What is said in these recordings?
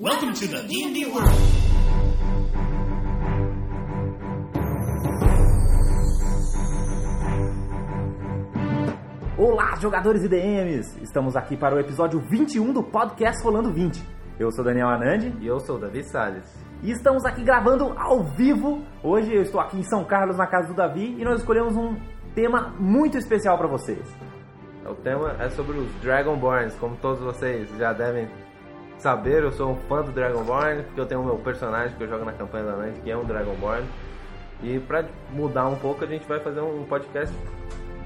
Welcome to the D&D world. Olá, jogadores e DMs! Estamos aqui para o episódio 21 do podcast Rolando 20. Eu sou Daniel Anandi E eu sou o Davi Salles. e estamos aqui gravando ao vivo. Hoje eu estou aqui em São Carlos, na casa do Davi, e nós escolhemos um tema muito especial para vocês. O tema é sobre os Dragonborns. Como todos vocês já devem saber, eu sou um fã do Dragonborn, porque eu tenho o meu personagem que eu jogo na campanha da noite, que é um Dragonborn. E pra mudar um pouco, a gente vai fazer um podcast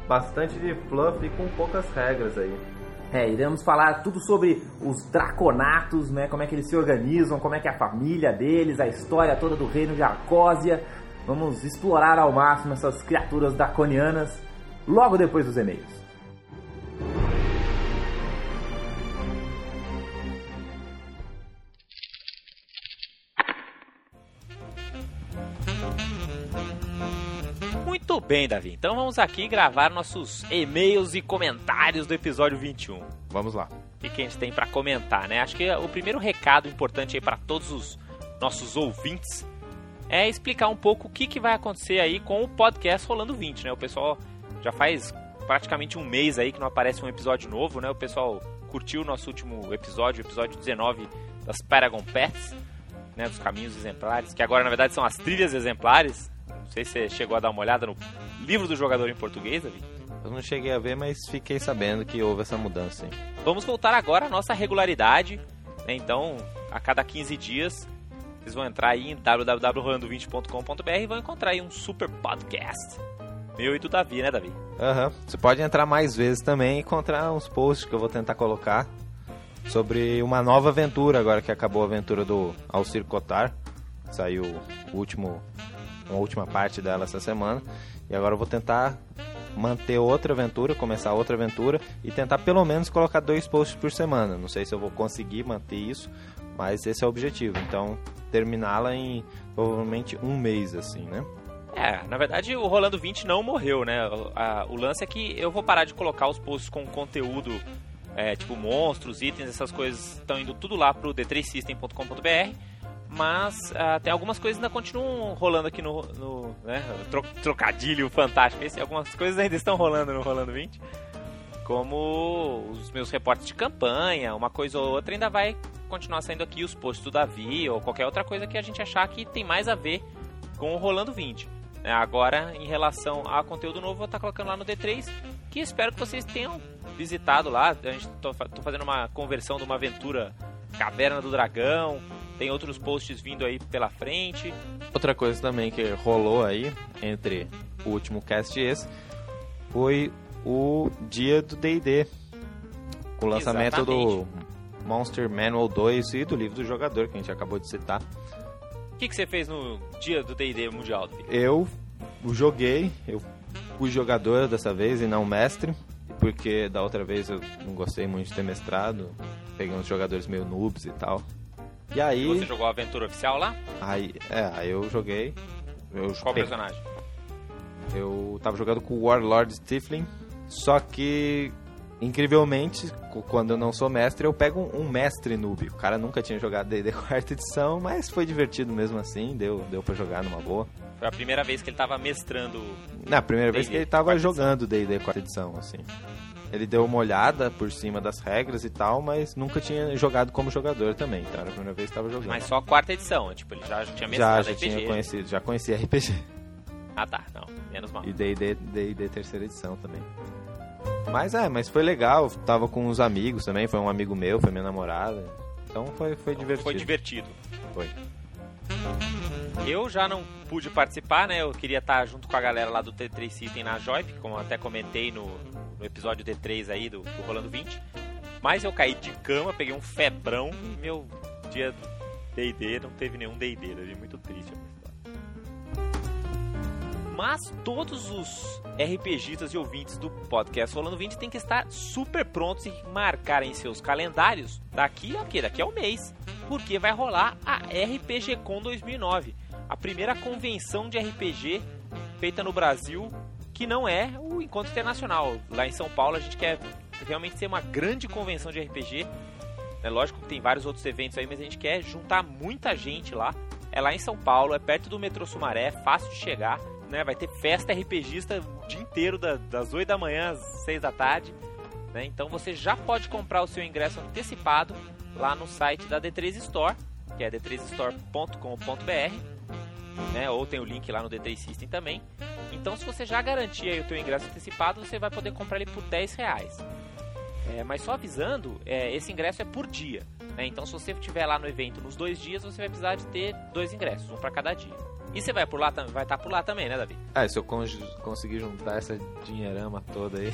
bastante de fluff e com poucas regras aí. É, iremos falar tudo sobre os draconatos, né? Como é que eles se organizam, como é que é a família deles, a história toda do reino de Arcósia. Vamos explorar ao máximo essas criaturas draconianas logo depois dos e-mails. Bem, Davi. Então vamos aqui gravar nossos e-mails e comentários do episódio 21. Vamos lá. O que, a gente tem pra comentar, né? Acho que o primeiro recado importante aí para todos os nossos ouvintes é explicar um pouco o que, que vai acontecer aí com o podcast Rolando 20, né? O pessoal já faz praticamente um mês aí que não aparece um episódio novo, né? O pessoal curtiu o nosso último episódio, o episódio 19 das Paragon Pets, né? Dos caminhos exemplares, que agora na verdade são as trilhas exemplares. Não sei se você chegou a dar uma olhada no livro do jogador em português, Davi. Eu não cheguei a ver, mas fiquei sabendo que houve essa mudança. Hein? Vamos voltar agora à nossa regularidade. né? Então, a cada 15 dias, vocês vão entrar aí em www.rolando20.com.br e vão encontrar aí um super podcast. Meu e do Davi, né, Davi? Aham. Você pode entrar mais vezes também e encontrar uns posts que eu vou tentar colocar sobre uma nova aventura, agora que acabou a aventura do Alcir Cotar. Saiu o último, uma última parte dela essa semana. E agora eu vou tentar manter outra aventura, começar outra aventura e tentar pelo menos colocar dois posts por semana. Não sei se eu vou conseguir manter isso, mas esse é o objetivo. Então, terminá-la em provavelmente um mês, assim, né? É, na verdade o Rolando 20 não morreu, né? O, a- o lance é que eu vou parar de colocar os posts com conteúdo, é, tipo monstros, itens, essas coisas estão indo tudo lá pro d3system.com.br. Mas ah, tem algumas coisas ainda continuam rolando aqui no, no né, tro- trocadilho fantástico. Esse, algumas coisas ainda estão rolando no Rolando 20. Como os meus reportes de campanha, uma coisa ou outra ainda vai continuar saindo aqui, os posts do Davi ou qualquer outra coisa que a gente achar que tem mais a ver com o Rolando 20. né? Agora, em relação a conteúdo novo, vou estar colocando lá no D3, que espero que vocês tenham visitado lá. A gente tô, tô fazendo uma conversão de uma aventura Caverna do Dragão. Tem outros posts vindo aí pela frente. Outra coisa também que rolou aí entre o último cast e esse foi o dia do D&D. Com o lançamento Exatamente. do Monster Manual 2 e do livro do jogador que a gente acabou de citar. O que, que você fez no dia do D&D Mundial? Eu joguei, eu fui jogador dessa vez e não mestre, porque da outra vez eu não gostei muito de ter mestrado, peguei uns jogadores meio noobs e tal. E aí, Você jogou a aventura oficial lá? aí, é, aí eu joguei. Eu Qual pe- personagem? Eu tava jogando com o Warlord Stifling, só que incrivelmente, quando eu não sou mestre, eu pego um, mestre noob. O cara nunca tinha jogado D&D quarta edição, mas foi divertido mesmo assim, deu deu para jogar numa boa. Foi a primeira vez que ele tava mestrando. Na primeira vez que ele tava jogando D&D quarta edição, assim. Ele deu uma olhada por cima das regras e tal, mas nunca tinha jogado como jogador também, então era a primeira vez que tava jogando. Mas só a quarta edição. Tipo, ele já tinha já, mestrado já RPG. tinha conhecido, já conhecia RPG. Ah, tá. Não, menos mal. E D&D, D&D terceira edição também. Mas é, mas foi legal, tava com uns amigos também, foi um amigo meu, foi minha namorada. Então foi, foi divertido. Foi divertido. Foi. Eu já não pude participar, né? Eu queria estar junto com a galera lá do T3 System na Joip, como até comentei no, no episódio D3 aí do, do Rolando 20. Mas eu caí de cama, peguei um febrão e meu dia D&D não teve nenhum D&D, eu muito triste a história. Mas todos os RPGistas e ouvintes do podcast Rolando 20 têm que estar super prontos e marcar em seus calendários daqui a quê? Daqui a um mês. Porque vai rolar a RPG Con 2009, a primeira convenção de RPG feita no Brasil que não é o encontro internacional. Lá em São Paulo a gente quer realmente ser uma grande convenção de RPG É lógico que tem vários outros eventos aí, mas a gente quer juntar muita gente lá. É lá em São Paulo, é perto do metrô Sumaré, é fácil de chegar. Né? Vai ter festa RPGista o dia inteiro, das 8 da manhã às 6 da tarde. Né? Então você já pode comprar o seu ingresso antecipado lá no site da D3 Store, que é d3store.com.br, né? ou tem o link lá no D3 System também. Então se você já garantir o seu ingresso antecipado, você vai poder comprar ele por 10 reais. É, mas só avisando, é, esse ingresso é por dia. Né? Então, se você estiver lá no evento nos dois dias, você vai precisar de ter dois ingressos, um para cada dia. E você vai por lá, vai estar tá por lá também, né, Davi? É, se eu conseguir juntar essa dinheirama toda aí.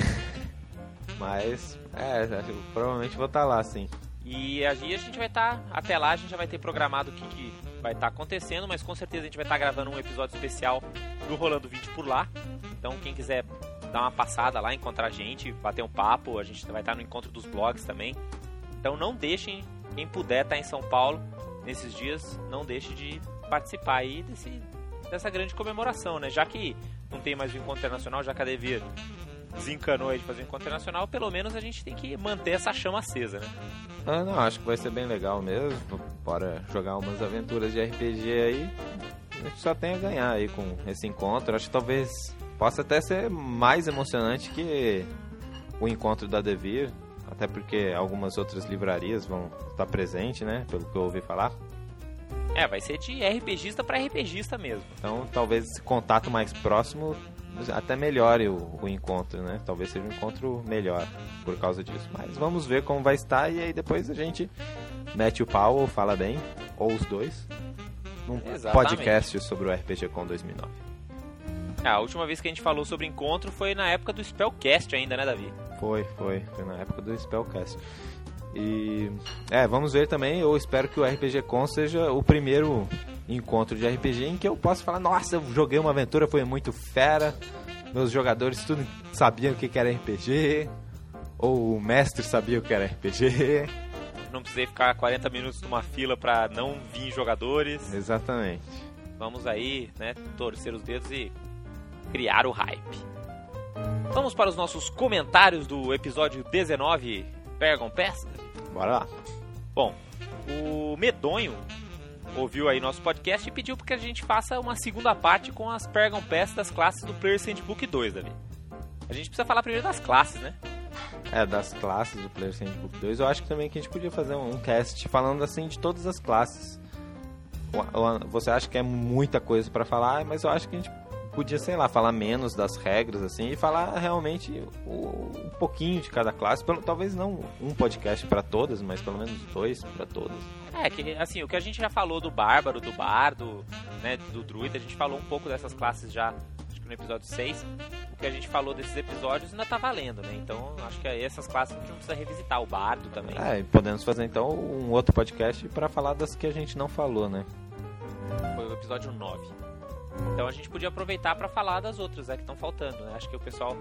Mas, é, eu provavelmente vou estar tá lá, sim. E aí a gente vai estar, tá, até lá a gente já vai ter programado o que, que vai estar tá acontecendo, mas com certeza a gente vai estar tá gravando um episódio especial do Rolando 20 por lá. Então quem quiser dar uma passada lá, encontrar a gente, bater um papo, a gente vai estar no encontro dos blogs também. Então não deixem, quem puder estar em São Paulo nesses dias, não deixe de participar aí desse, dessa grande comemoração, né? Já que não tem mais o encontro internacional, já que a Devir desencanou aí de fazer um encontro internacional, pelo menos a gente tem que manter essa chama acesa, né? Ah, não, acho que vai ser bem legal mesmo. Bora jogar umas aventuras de RPG aí. A gente só tem a ganhar aí com esse encontro. Acho que talvez possa até ser mais emocionante que o encontro da Devir, até porque algumas outras livrarias vão estar presentes, né? Pelo que eu ouvi falar. É, vai ser de RPGista para RPGista mesmo. Então, talvez esse contato mais próximo até melhore o, o, encontro, né? Talvez seja um encontro melhor por causa disso. Mas vamos ver como vai estar e aí depois a gente mete o pau ou fala bem, ou os dois, num Exatamente. podcast sobre o RPG Com 2009. Ah, a última vez que a gente falou sobre encontro foi na época do Spellcast ainda, né, Davi? Foi, foi. Foi na época do Spellcast. E. É, vamos ver também. Eu espero que o RPG Con seja o primeiro encontro de RPG em que eu possa falar: nossa, eu joguei uma aventura, foi muito fera. Meus jogadores tudo sabiam o que era RPG. Ou o mestre sabia o que era RPG. Não precisei ficar 40 minutos numa fila para não vir jogadores. Exatamente. Vamos aí, né, torcer os dedos e criar o hype. Vamos para os nossos comentários do episódio 19, Pergon Pass? Bora lá. Bom, o Medonho ouviu aí nosso podcast e pediu que a gente faça uma segunda parte com as Pergon Pass das classes do Player Handbook 2, Davi. A gente precisa falar primeiro das classes, né? É, das classes do Player Handbook 2. Eu acho que também que a gente podia fazer um cast falando assim de todas as classes. Você acha que é muita coisa para falar, mas eu acho que a gente podia, sei lá, falar menos das regras, assim, e falar realmente um pouquinho de cada classe. Pelo, talvez não um podcast para todas, mas pelo menos dois para todas. É, que assim, o que a gente já falou do Bárbaro, do Bardo, né, do Druida, a gente falou um pouco dessas classes já, acho que no episódio 6. O que a gente falou desses episódios ainda tá valendo, né? Então, acho que essas classes a gente não precisa revisitar. O Bardo também. É, podemos fazer então um outro podcast para falar das que a gente não falou, né? Foi o episódio 9. Então a gente podia aproveitar para falar das outras né, que estão faltando. Né? Acho que o pessoal,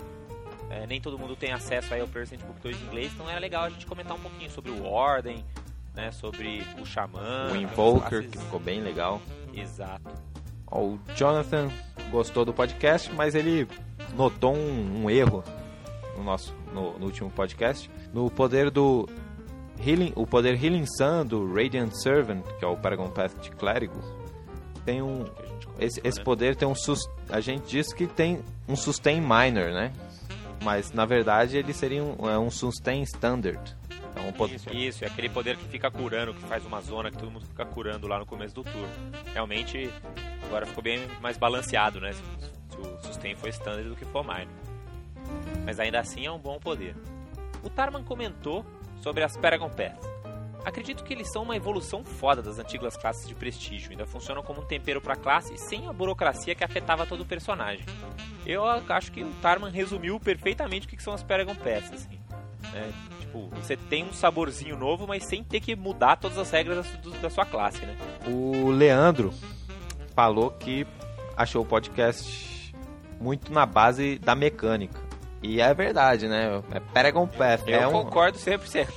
é, nem todo mundo tem acesso aí ao Percent Book 2 em inglês, então era legal a gente comentar um pouquinho sobre o Ordem, né, sobre o Xamã. O Invoker, classes... que ficou bem legal. Exato. O Jonathan gostou do podcast, mas ele notou um, um erro no nosso no, no, último podcast no poder do Healing, o poder Healing Sun do Radiant Servant, que é o Paragon Path de Clérigo, tem um esse, esse poder tem um a gente diz que tem um sustain minor, né? Mas na verdade ele seria um, é um sustain standard. É um poder... Isso, isso, é aquele poder que fica curando, que faz uma zona que todo mundo fica curando lá no começo do turno. Realmente agora ficou bem mais balanceado, né? Se, se o sustain for standard do que for minor. Mas ainda assim é um bom poder. O Tarman comentou sobre as Paragon Paths. Acredito que eles são uma evolução foda das antigas classes de prestígio, ainda funcionam como um tempero para a classe sem a burocracia que afetava todo o personagem. Eu acho que o Tarman resumiu perfeitamente o que são as Paragon Pass, assim. Né? Tipo, você tem um saborzinho novo, mas sem ter que mudar todas as regras da sua classe, né? O Leandro falou que achou o podcast muito na base da mecânica. E é verdade, né? É Paragon Path. Eu é concordo um... 100%.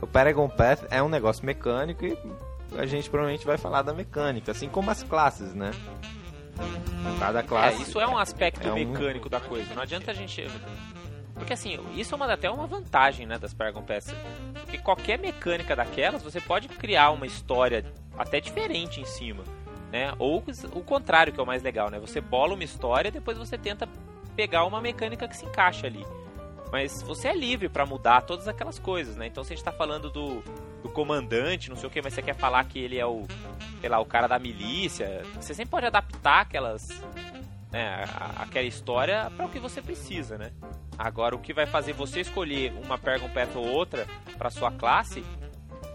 O Paragon Path é um negócio mecânico e a gente provavelmente vai falar da mecânica, assim como as classes, né? Cada classe. É, isso é um aspecto é mecânico um... da coisa. Não adianta a gente. Porque assim, isso é uma, até uma vantagem né, das Paragon. Porque Porque qualquer mecânica daquelas, você pode criar uma história até diferente em cima. Né? Ou o contrário, que é o mais legal, né? Você bola uma história e depois você tenta pegar uma mecânica que se encaixa ali. Mas você é livre para mudar todas aquelas coisas, né? Então se a gente tá falando do, do comandante, não sei o que, mas você quer falar que ele é o, sei lá, o cara da milícia, você sempre pode adaptar aquelas né, aquela história para o que você precisa, né? Agora o que vai fazer você escolher uma Pergon Path ou outra para sua classe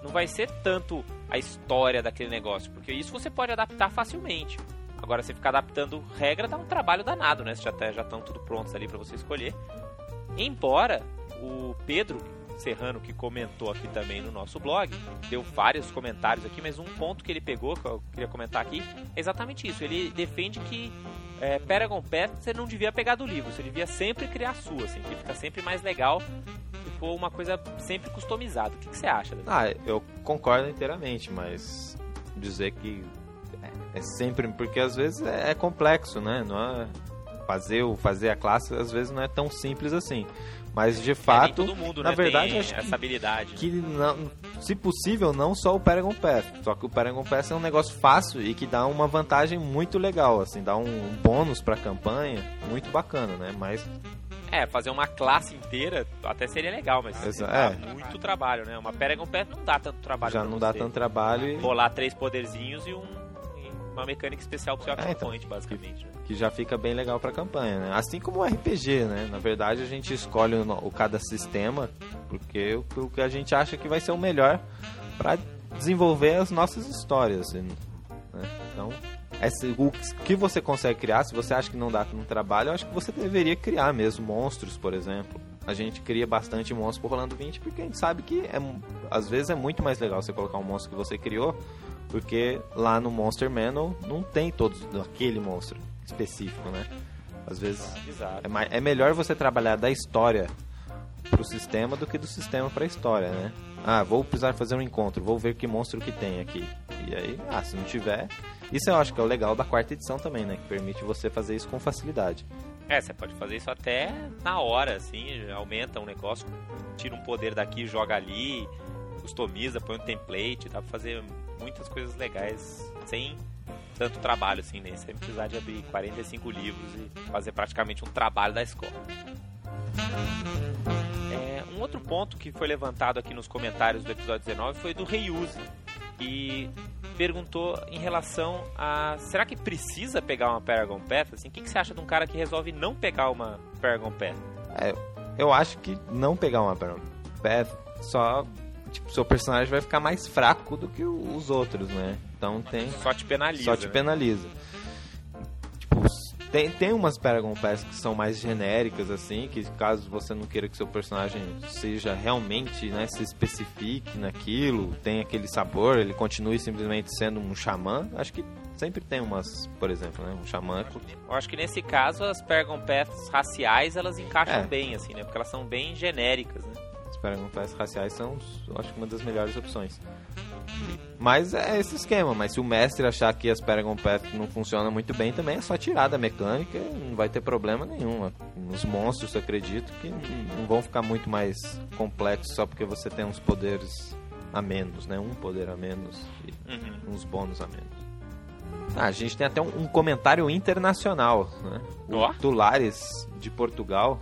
não vai ser tanto a história daquele negócio, porque isso você pode adaptar facilmente. Agora, você ficar adaptando regra dá um trabalho danado, né? Já estão tudo prontos ali para você escolher. Embora o Pedro Serrano, que comentou aqui também no nosso blog, deu vários comentários aqui, mas um ponto que ele pegou, que eu queria comentar aqui, é exatamente isso. Ele defende que é, Paragon Path você não devia pegar do livro, você devia sempre criar a sua, assim, que fica sempre mais legal se for uma coisa sempre customizada. O que, que você acha? David? Ah, eu concordo inteiramente, mas dizer que é sempre porque às vezes é, é complexo, né? Não é fazer o fazer a classe às vezes não é tão simples assim. Mas de fato, é, todo mundo, na né, verdade, tem acho essa que, habilidade. que não, se possível, não só o Paragon Pass. Só que o Paragon Pass é um negócio fácil e que dá uma vantagem muito legal, assim, dá um bônus pra campanha muito bacana, né? Mas É, fazer uma classe inteira até seria legal, mas Exa- dá é. muito trabalho, né? Uma Paragon Path não dá tanto trabalho já não dá tanto trabalho e Rolar três poderzinhos e um e uma mecânica especial pro seu É, então. point, basicamente. né? que já fica bem legal pra campanha, né? Assim como o RPG, né? Na verdade, a gente escolhe o, o cada sistema porque o, o que a gente acha que vai ser o melhor pra desenvolver as nossas histórias, assim, né? Então, esse- o que você consegue criar, se você acha que não dá no trabalho, eu acho que você deveria criar mesmo monstros, por exemplo. A gente cria bastante monstros por Rolando 20 porque a gente sabe que é, às vezes é muito mais legal você colocar um monstro que você criou porque lá no Monster Manual não tem todos aquele monstro específico, né? Às vezes Exato. é, é melhor você trabalhar da história pro sistema do que do sistema pra história, né? Ah, vou precisar fazer um encontro, vou ver que monstro que tem aqui. E aí, ah, se não tiver. Isso eu acho que é o legal da quarta edição também, né? Que permite você fazer isso com facilidade. É, você pode fazer isso até na hora, assim, aumenta um negócio, tira um poder daqui, joga ali, customiza, põe um template, dá pra fazer muitas coisas legais sem tanto trabalho, assim, né? Sem precisar de abrir 45 livros e fazer praticamente um trabalho da escola. É, um outro ponto que foi levantado aqui nos comentários do episódio 19 foi do Reuse, que perguntou em relação a será que precisa pegar uma Paragon Path? Assim, o que, que você acha de um cara que resolve não pegar uma Paragon Path? Eu acho que não pegar uma Paragon Path só. Tipo, seu personagem vai ficar mais fraco do que os outros, né? Então tem. Só te penaliza. Só te né? penaliza. Tipo, tem, tem umas Paragon Pass que são mais genéricas, assim, que caso você não queira que seu personagem seja realmente, né, se especifique naquilo, tem aquele sabor, ele continue simplesmente sendo um xamã, acho que sempre tem umas, por exemplo, né, um xamã. Eu acho que nesse caso as Paragon Paths raciais elas encaixam É. bem, assim, né? Porque elas são bem genéricas, né? As Paragon Pass raciais são, acho que uma das melhores opções. Mas é esse esquema, mas se o mestre achar que as Paragon Path não funcionam muito bem, também é só tirar da mecânica não vai ter problema nenhum. Os monstros, acredito, que não vão ficar muito mais complexos só porque você tem uns poderes a menos, né? Um poder a menos e Uhum. uns bônus a menos. Ah, a gente tem até um, um comentário internacional, né? O Ó. Tulares, de Portugal,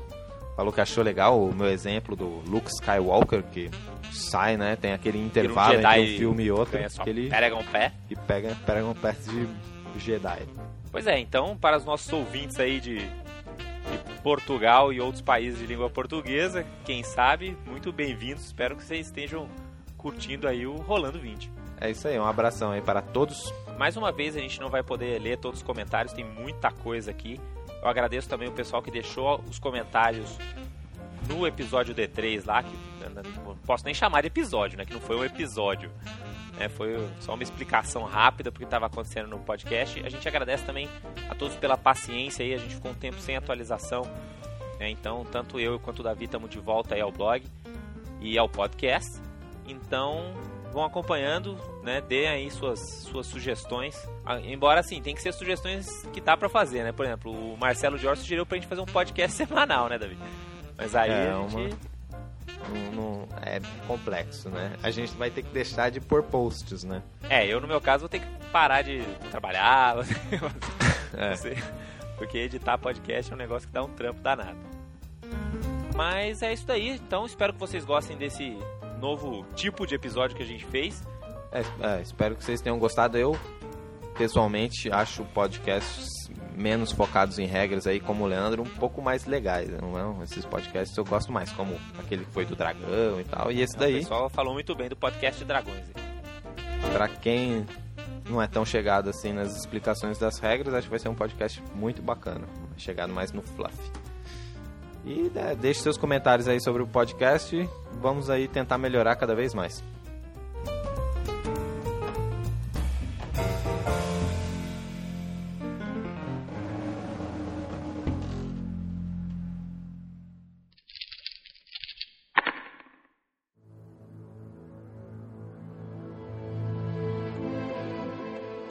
falou que achou legal o meu exemplo do Luke Skywalker, que sai, né? Tem aquele intervalo Jedi entre um filme e outro, que ele Paragon Path. e pega, pega um pass de Jedi. Pois é, então, para os nossos ouvintes aí de, de Portugal e outros países de língua portuguesa, quem sabe, muito bem-vindos. Espero que vocês estejam curtindo aí o Rolando 20. É isso aí, um abração aí para todos. Mais uma vez, a gente não vai poder ler todos os comentários, tem muita coisa aqui. Eu agradeço também o pessoal que deixou os comentários no episódio D3 lá, que eu não posso nem chamar de episódio, né? Que não foi um episódio. né, foi só uma explicação rápida porque estava acontecendo no podcast. A gente agradece também a todos pela paciência aí, a gente ficou um tempo sem atualização. né, então, tanto eu quanto o Davi estamos de volta aí ao blog e ao podcast. Então, vão acompanhando, né? Deem aí suas, suas sugestões. Ah, Embora assim, tem que ser sugestões que dá pra fazer, né? Por exemplo, o Marcelo Jorge sugeriu pra gente fazer um podcast semanal, né, Davi? Mas aí É, a gente. não, não- é complexo, né? A gente vai ter que deixar de pôr posts, né? É, eu no meu caso vou ter que parar de trabalhar, É. porque editar podcast é um negócio que dá um trampo danado. Mas é isso daí, então espero que vocês gostem desse novo tipo de episódio que a gente fez. É, é, espero que vocês tenham gostado. Eu, pessoalmente, acho podcasts menos focados em regras aí, como o Leandro, um pouco mais legais. Não é? Esses podcasts eu gosto mais, como aquele que foi do Dragão e tal. E esse O daí, pessoal falou muito bem do podcast Dragões. pra quem não é tão chegado assim nas explicações das regras, acho que vai ser um podcast muito bacana. Chegado mais no fluff. E né, deixe seus comentários aí sobre o podcast. Vamos aí tentar melhorar cada vez mais.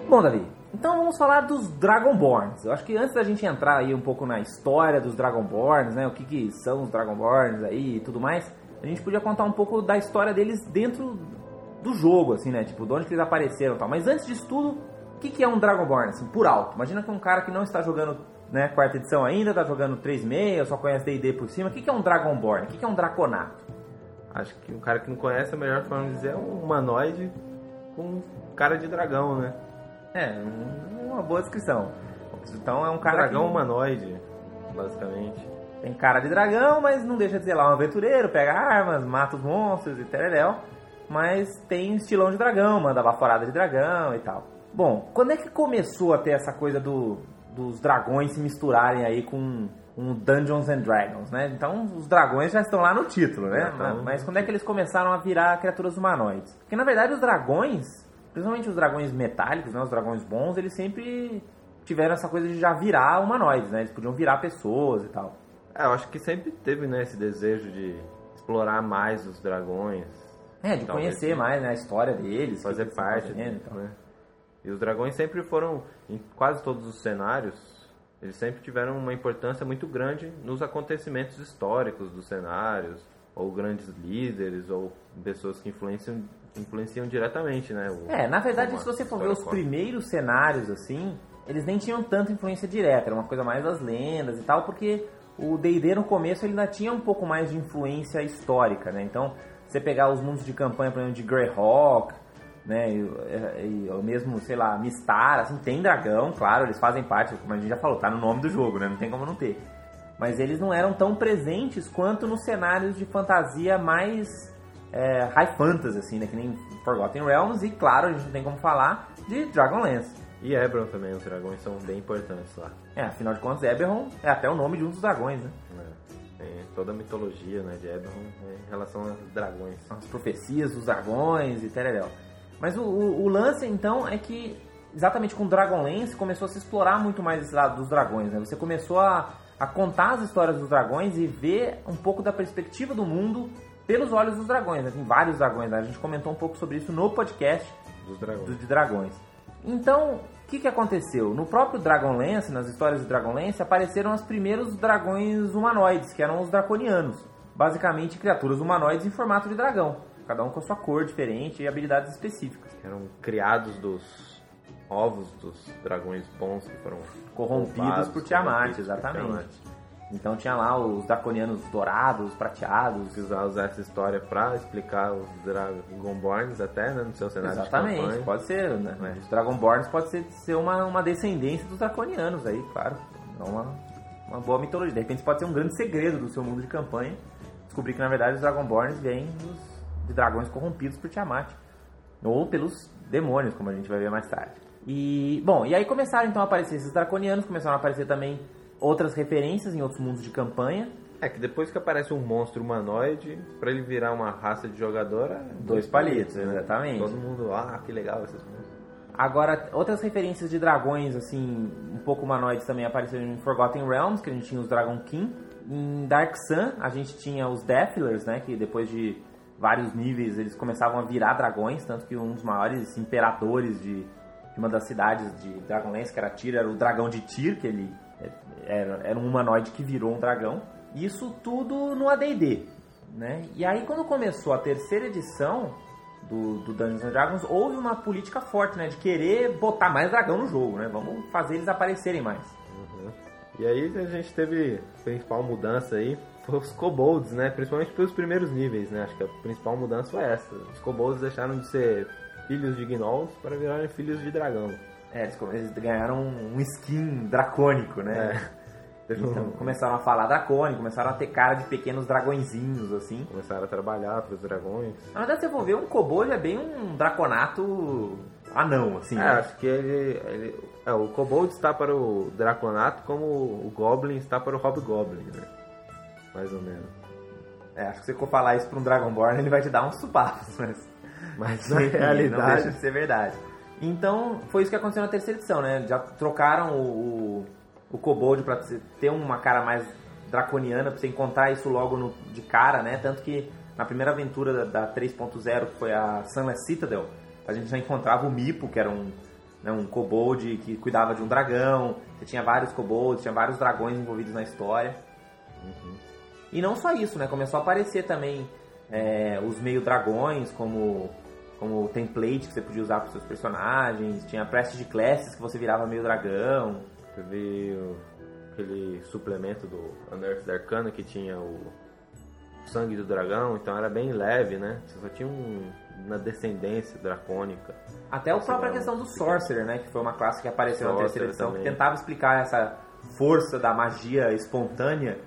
Bom, Davi, então vamos falar dos Dragonborns. Eu acho que antes da gente entrar aí um pouco na história dos Dragonborns, né, o que, que são os Dragonborns aí e tudo mais, a gente podia contar um pouco da história deles dentro do jogo, assim, né, tipo, de onde eles apareceram e tal. Mas antes disso tudo, o que, que é um Dragonborn, assim, por alto? Imagina que um cara que não está jogando, né, quarta edição ainda, tá jogando 3.6, só conhece D&D por cima, o que, que é um Dragonborn? O que, que é um Draconato? Acho que um cara que não conhece, a melhor forma de dizer é um humanoide com cara de dragão, né? É, um- uma boa descrição. Então é um cara dragão humanoide, basicamente. Tem cara de dragão, mas não deixa de ser lá um aventureiro, pega armas, mata os monstros e tereréu. Mas tem estilão de dragão, manda baforada de dragão e tal. Bom, quando é que começou a ter essa coisa do, dos dragões se misturarem aí com um Dungeons and Dragons, né? Então os dragões já estão lá no título, né? Mas, mas quando é que eles começaram a virar criaturas humanoides? Porque na verdade os dragões, principalmente os dragões metálicos, né? Os dragões bons, eles sempre tiveram essa coisa de já virar humanoides, né? Eles podiam virar pessoas e tal. É, eu acho que sempre teve, né, esse desejo de explorar mais os dragões. É, de conhecer mais né, a história deles, que fazer eles estão parte, fazendo e tal. né? E os dragões sempre foram, em quase todos os cenários, eles sempre tiveram uma importância muito grande nos acontecimentos históricos dos cenários, ou grandes líderes, ou pessoas que influenciam, influenciam diretamente, né? o- É, na verdade, se você for ver os primeiros cenários, assim, eles nem tinham tanta influência direta, era uma coisa mais das lendas e tal, porque o D&D no começo ele ainda tinha um pouco mais de influência histórica, né? Então, você pegar os mundos de campanha, por exemplo, de Greyhawk, né, e, e, o mesmo, sei lá, Mistar, assim, tem dragão, claro, eles fazem parte, como a gente já falou, tá no nome do jogo, né? Não tem como não ter. Mas eles não eram tão presentes quanto nos cenários de fantasia mais é, high fantasy, assim, né? Que nem Forgotten Realms e, claro, a gente não tem como falar de Dragonlance. E Ebron também, os dragões são bem importantes lá. É, afinal de contas, Eberron é até o nome de um dos dragões, né? né? Tem toda a mitologia né, de Ebron em relação aos dragões. As profecias dos dragões e tereréu. Mas o, o- o lance, então, é que exatamente com Dragonlance começou a se explorar muito mais esse lado dos dragões, né? Você começou a, a contar as histórias dos dragões e ver um pouco da perspectiva do mundo pelos olhos dos dragões, né? Tem vários dragões, né? A gente comentou um pouco sobre isso no podcast Dos dragões. do- de dragões. Então, o que, que aconteceu? No próprio Dragonlance, nas histórias do Dragonlance, apareceram os primeiros dragões humanoides, que eram os draconianos. Basicamente, criaturas humanoides em formato de dragão. Cada um com a sua cor diferente e habilidades específicas. eram criados dos ovos dos dragões bons que foram Corrompidos por Tiamat, corrompidos por exatamente. Tiamat. Então tinha lá os draconianos dourados, prateados. Se usar essa história pra explicar os Dragonborns até, né, no seu cenário de Exatamente, campanha. pode ser, né? Os Dragonborns pode ser, ser uma, uma descendência dos draconianos aí, claro. É uma, uma boa mitologia. De repente pode ser um grande segredo do seu mundo de campanha. Descobrir que na verdade os Dragonborns vêm dos, de dragões corrompidos por Tiamat. Ou pelos demônios, como a gente vai ver mais tarde. E, bom, e aí começaram então a aparecer esses draconianos, começaram a aparecer também outras referências em outros mundos de campanha. É que depois que aparece um monstro humanoide, pra ele virar uma raça de jogador, é Dois palitos, exatamente. Todo mundo, ah, que legal esses monstros. Agora, outras referências de dragões, assim, um pouco humanoides também apareceram em Forgotten Realms, que a gente tinha os Dragon King. Em Dark Sun, a gente tinha os Deathlers, né, que depois de vários níveis eles começavam a virar dragões, tanto que um dos maiores imperadores de, de uma das cidades de Dragonlance, que era Tyr, era o dragão de Tyr, que ele era, era um humanoide que virou um dragão. Isso tudo no AD&D. Né? E aí quando começou a terceira edição do, do Dungeons and Dragons, houve uma política forte, né? De querer botar mais dragão no jogo, né? Vamos fazer eles aparecerem mais. Uhum. E aí a gente teve a principal mudança aí, foi os kobolds, né? Principalmente pelos primeiros níveis, né? Acho que a principal mudança foi essa. Os kobolds deixaram de ser filhos de gnolls para virarem filhos de dragão. É, eles, ganharam um skin dracônico, né? É. Então, começaram a falar dracônico, começaram a ter cara de pequenos dragõezinhos, assim. Começaram a trabalhar para os dragões. Na verdade, você for ver, um kobold é bem um draconato anão, assim. É, né? acho que ele, ele- é, o kobold está para o draconato como o goblin está para o hobgoblin, né? Mais ou menos. É, acho que se você for falar isso pra um Dragonborn, ele vai te dar uns supapos, mas... Mas na Enfim, Não realidade, deixa de ser verdade. Então, foi isso que aconteceu na terceira edição, né? Já trocaram o, o, o Kobold pra ter uma cara mais draconiana, pra você encontrar isso logo no- de cara, né? Tanto que na primeira aventura da, da 3.0, que foi a Sunless Citadel, a gente já encontrava o Mipo, que era um, né, um Kobold que cuidava de um dragão. Você tinha vários Kobolds, tinha vários dragões envolvidos na história. E não só isso, né? Começou a aparecer também é, os meio dragões como como template que você podia usar para seus personagens. Tinha prestige classes que você virava meio teve o- aquele suplemento do Unearthed Arcana que tinha o sangue do dragão, então era bem leve, né? Você só tinha um, uma descendência dracônica. Até a própria questão do Sorcerer, né? Que foi uma classe que apareceu na Sorcerer terceira edição, que também. tentava explicar essa força da magia espontânea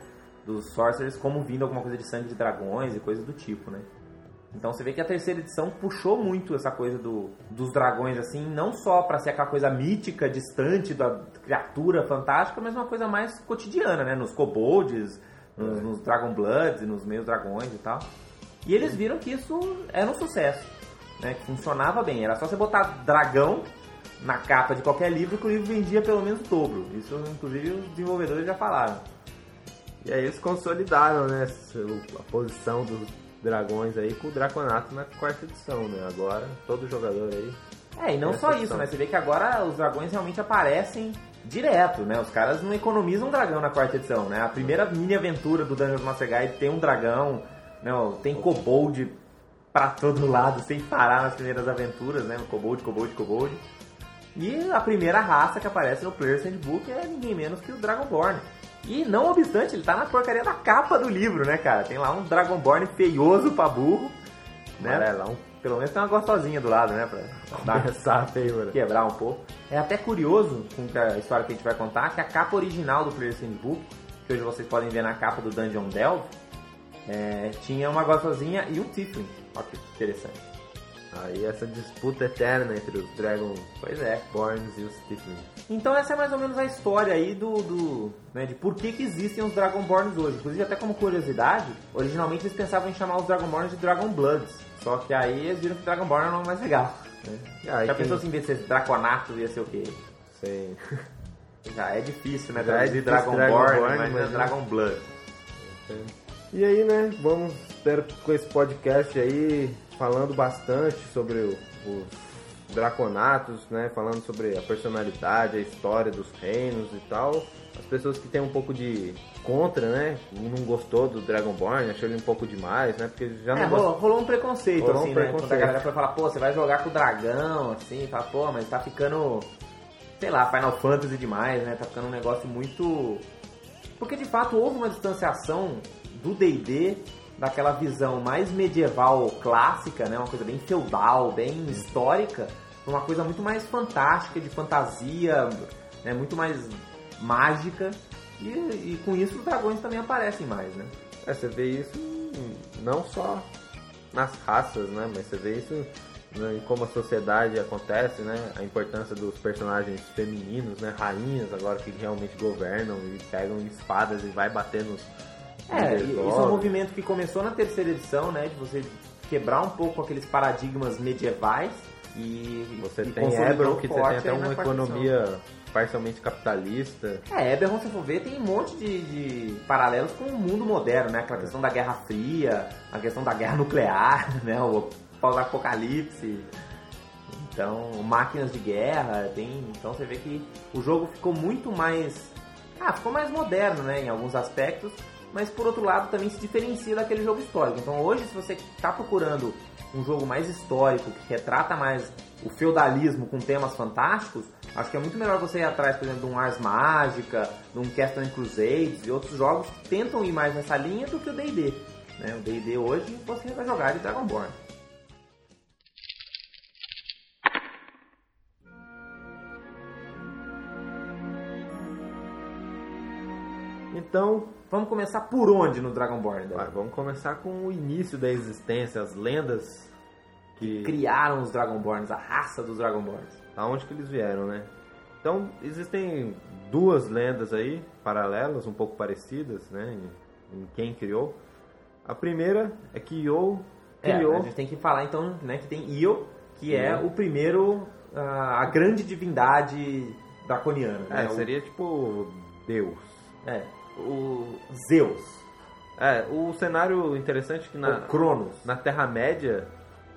dos Sorcerers como vindo alguma coisa de sangue de dragões e coisas do tipo, né? Então você vê que a terceira edição puxou muito essa coisa do, dos dragões, assim, não só pra ser aquela coisa mítica, distante da criatura fantástica, mas uma coisa mais cotidiana, né? Nos kobolds, nos, nos Dragon Bloods, nos meios dragões e tal. E eles viram que isso era um sucesso, né? Que funcionava bem. Era só você botar dragão na capa de qualquer livro que o livro vendia pelo menos o dobro. Isso, inclusive, os desenvolvedores já falaram. E aí eles consolidaram, né, a posição dos dragões aí com o Draconato na quarta edição, né? Agora todo jogador aí É, e não só isso, né? Você vê que agora os dragões realmente aparecem direto, né? Os caras não economizam um dragão na quarta edição, né? A primeira mini aventura do Dungeons Master Guide tem um dragão, né? Tem kobold pra todo lado, sem parar nas primeiras aventuras, né? Kobold, kobold, kobold. E a primeira raça que aparece no Player's Handbook é ninguém menos que o Dragonborn. E não obstante, ele tá na porcaria da capa do livro, né, cara? Tem lá um Dragonborn feioso pra burro, né? amarelão. Pelo menos tem uma gostosinha do lado, né? Pra dar feiura. quebrar um pouco. É até curioso com a história que a gente vai contar que a capa original do Player's Handbook, que hoje vocês podem ver na capa do Dungeon Delve, é, tinha uma gostosinha e um Tiflin. Olha que interessante. Aí essa disputa eterna entre os Dragonborns Pois é. e os Tiflins. Então essa é mais ou menos a história aí do, do né, de por que, que existem os Dragonborns hoje. Inclusive até como curiosidade, originalmente eles pensavam em chamar os Dragonborns de Dragon Bloods. Só que aí eles viram que Dragonborn era o nome mais legal. Né? Já quem- pensou se em vez de ser Draconato ia ser o quê? Sei. Já é difícil, né? É Traduzir difícil Dragonborn, Dragonborn, mas é. Dragon Blood. E aí, né, vamos, espero que com esse podcast aí, falando bastante sobre o- os draconatos, né, falando sobre a personalidade, a história dos reinos e tal. As pessoas que têm um pouco de contra, né, não gostou do Dragonborn, achou ele um pouco demais, né, porque já É, não rolou, gostou. rolou um preconceito, Rolou um assim, né? preconceito. Quando a galera foi falar, pô, você vai jogar com o dragão, assim, fala, pô, mas tá ficando, sei lá, Final Fantasy demais, né? Tá ficando um negócio muito. Porque de fato houve uma distanciação do DD daquela visão mais medieval clássica, né? Uma coisa bem feudal, bem histórica, pra uma coisa muito mais fantástica, de fantasia, né? Muito mais mágica. E, e com isso os dragões também aparecem mais, né? É, você vê isso não só nas raças, né, mas você vê isso né, em como a sociedade acontece, né, a importância dos personagens femininos, né, rainhas agora que realmente governam e pegam espadas e vai bater nos É, e- isso é um movimento que começou na terceira edição, né? De você quebrar um pouco aqueles paradigmas medievais e Você e tem Eberron, que você tem até uma economia parcialmente capitalista. edição. É, Eberron, se for ver, tem um monte de, de paralelos com o mundo moderno, né? Aquela questão da Guerra Fria, a questão da guerra nuclear, né? O pós-apocalipse. Então, máquinas de guerra, tem. Então você vê que o jogo ficou muito mais. Ah, ficou mais moderno, né? Em alguns aspectos. Mas por outro lado também se diferencia daquele jogo histórico. Então hoje, se você está procurando um jogo mais histórico, que retrata mais o feudalismo com temas fantásticos, acho que é muito melhor você ir atrás, por exemplo, de um Ars Mágica, de um Castle Crusades e outros jogos que tentam ir mais nessa linha do que o D&D. Né? O D&D hoje você vai jogar de Dragonborn. Então, vamos começar por onde no Dragonborn? Ah, vamos começar com o início da existência, as lendas que Criaram os Dragonborns, a raça dos Dragonborns. aonde que eles vieram, né? Então, existem duas lendas aí, paralelas, um pouco parecidas, né? Em, em quem criou. A primeira é que Yo É, criou... a gente tem que falar então né, que tem Io, que é Io. o primeiro, ah, a grande divindade draconiana. É, né? Seria tipo Deus. é, o Zeus, É, o cenário interessante é que na, o Cronos. na Terra-média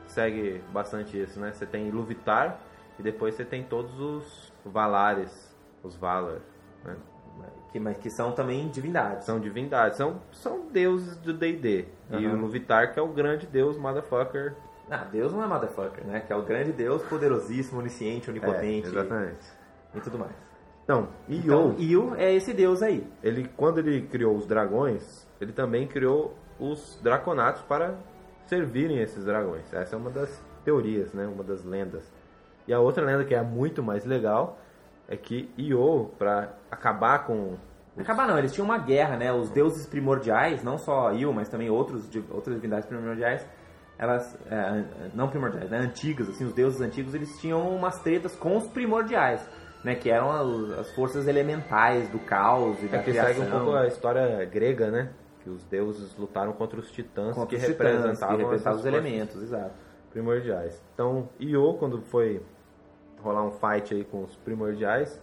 segue bastante isso, né? Você tem Iluvatar e depois você tem todos os Valares, os Valar, né? Que, mas que são também divindades. São divindades, são, são deuses do D&D. E Aham. o Iluvatar que é o grande deus, motherfucker. Ah, Deus não é motherfucker, né? Que é o grande Deus, poderosíssimo, onisciente, onipotente É, exatamente. e tudo mais. Então, Io, Então, Io é esse Deus aí. ele, quando ele criou os dragões, ele também criou os draconatos para servirem esses dragões. Essa é uma das teorias, né? Uma das lendas. E a outra lenda que é muito mais legal é que Io, para acabar com Acabar não, eles tinham uma guerra, né? Os deuses primordiais, não só Io, mas também outros, outras divindades primordiais, elas, é, não primordiais, né? Antigas, assim, os deuses antigos, eles tinham umas tretas com os primordiais, né? Que eram as, as forças elementais do caos e da É que criação. segue um pouco a história grega, né? Que os deuses lutaram contra os titãs contra que os titãs, representavam, que representavam os elementos, exato. primordiais. Então, Io, quando foi rolar um fight aí com os primordiais,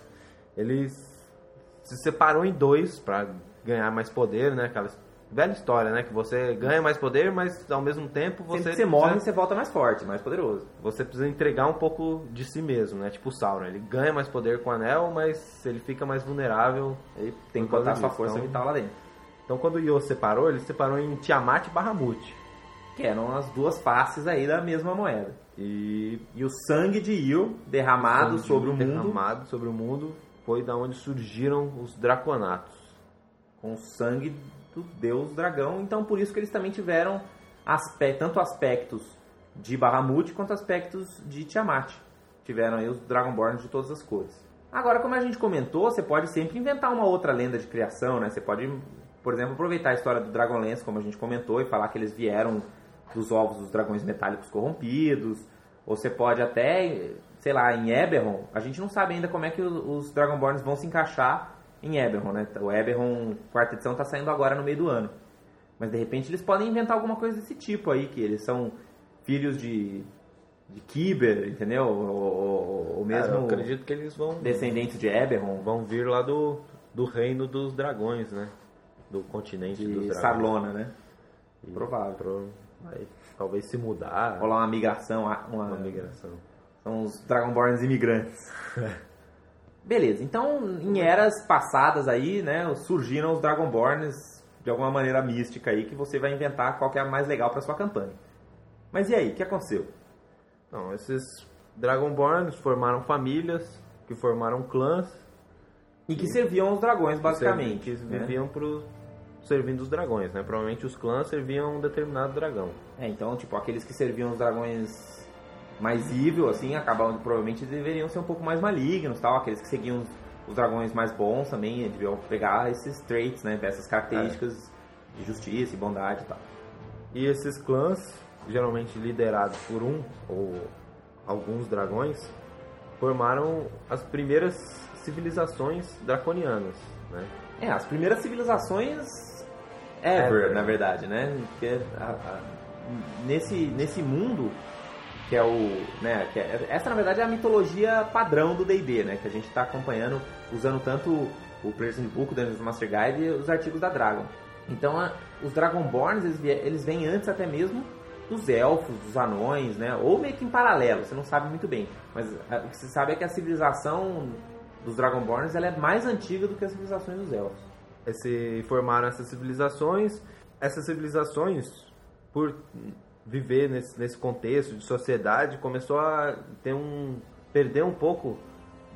ele se separou em dois para ganhar mais poder, né? Aquela velha história, né? Que você ganha mais poder, mas ao mesmo tempo você Sempre que você morre, precisa, você volta mais forte, mais poderoso. você precisa entregar um pouco de si mesmo, né? Tipo o Sauron, ele ganha mais poder com o anel, mas ele fica mais vulnerável. Ele tem que botar sua força então- vital lá dentro. Então, quando o Io separou, ele separou em Tiamat e Bahamut. Que eram as duas faces aí da mesma moeda. E E o sangue de Io derramado sangue sobre o mundo derramado sobre o mundo foi da onde surgiram os draconatos. com o sangue do deus dragão. Então por isso que eles também tiveram tanto aspectos de Bahamut quanto aspectos de Tiamat. Tiveram aí os Dragonborns de todas as cores. Agora, como a gente comentou, você pode sempre inventar uma outra lenda de criação, né? Você pode, por exemplo, aproveitar a história do Dragonlance, como a gente comentou, e falar que eles vieram dos ovos dos dragões metálicos corrompidos. Ou você pode até, sei lá, em Eberron, a gente não sabe ainda como é que os Dragonborns vão se encaixar em Eberron, né? O Eberron, quarta edição, tá saindo agora no meio do ano. Mas de repente eles podem inventar alguma coisa desse tipo aí, que eles são filhos de, de Kiber, entendeu? Ou, ou- ou Cara, mesmo acredito que eles vão, descendentes de Eberron, vão vir lá do, do reino dos dragões, né? Do continente dos de dragões. Sarlona, né? E Provável. pro- talvez se mudar Rolar uma migração, uma, uma migração. São os Dragonborns imigrantes. Beleza, então em eras passadas aí, né, surgiram os Dragonborns de alguma maneira mística aí que você vai inventar qual que é a mais legal para sua campanha. Mas e aí, o que aconteceu? Não, esses Dragonborns formaram famílias, que formaram clãs, E que serviam os dragões, basicamente. que né? viviam pro servindo os dragões, né? Provavelmente os clãs serviam um determinado dragão. É, então, tipo, aqueles que serviam os dragões mais evil, assim, acabavam, provavelmente deveriam ser um pouco mais malignos, tal. Aqueles que seguiam os, os dragões mais bons também deviam pegar esses traits, né, essas características de justiça e bondade e tal. E esses clãs, geralmente liderados por um ou alguns dragões, formaram as primeiras civilizações draconianas, né? É, as primeiras civilizações ever, Ever. na verdade, né? Porque a- a- nesse, nesse mundo que é o, né, que é- essa na verdade é a mitologia padrão do D&D, né, que a gente está acompanhando usando tanto o Player's Handbook, o Dungeons Master Guide e os artigos da Dragon. Então, a- os Dragonborns, eles, eles vêm antes até mesmo dos elfos, dos anões, né, ou meio que em paralelo, você não sabe muito bem, mas a- o que você sabe é que a civilização dos Dragonborns ela é mais antiga do que as civilizações dos elfos. esse, formaram essas civilizações. Essas civilizações, por viver nesse, nesse contexto de sociedade, começou a ter um perder um pouco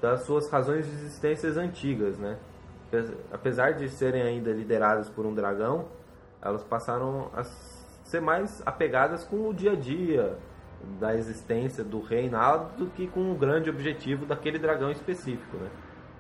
das suas razões de existências antigas, né? Apesar de serem ainda lideradas por um dragão, elas passaram a ser mais apegadas com o dia a dia da existência do reinado do que com o grande objetivo daquele dragão específico, né?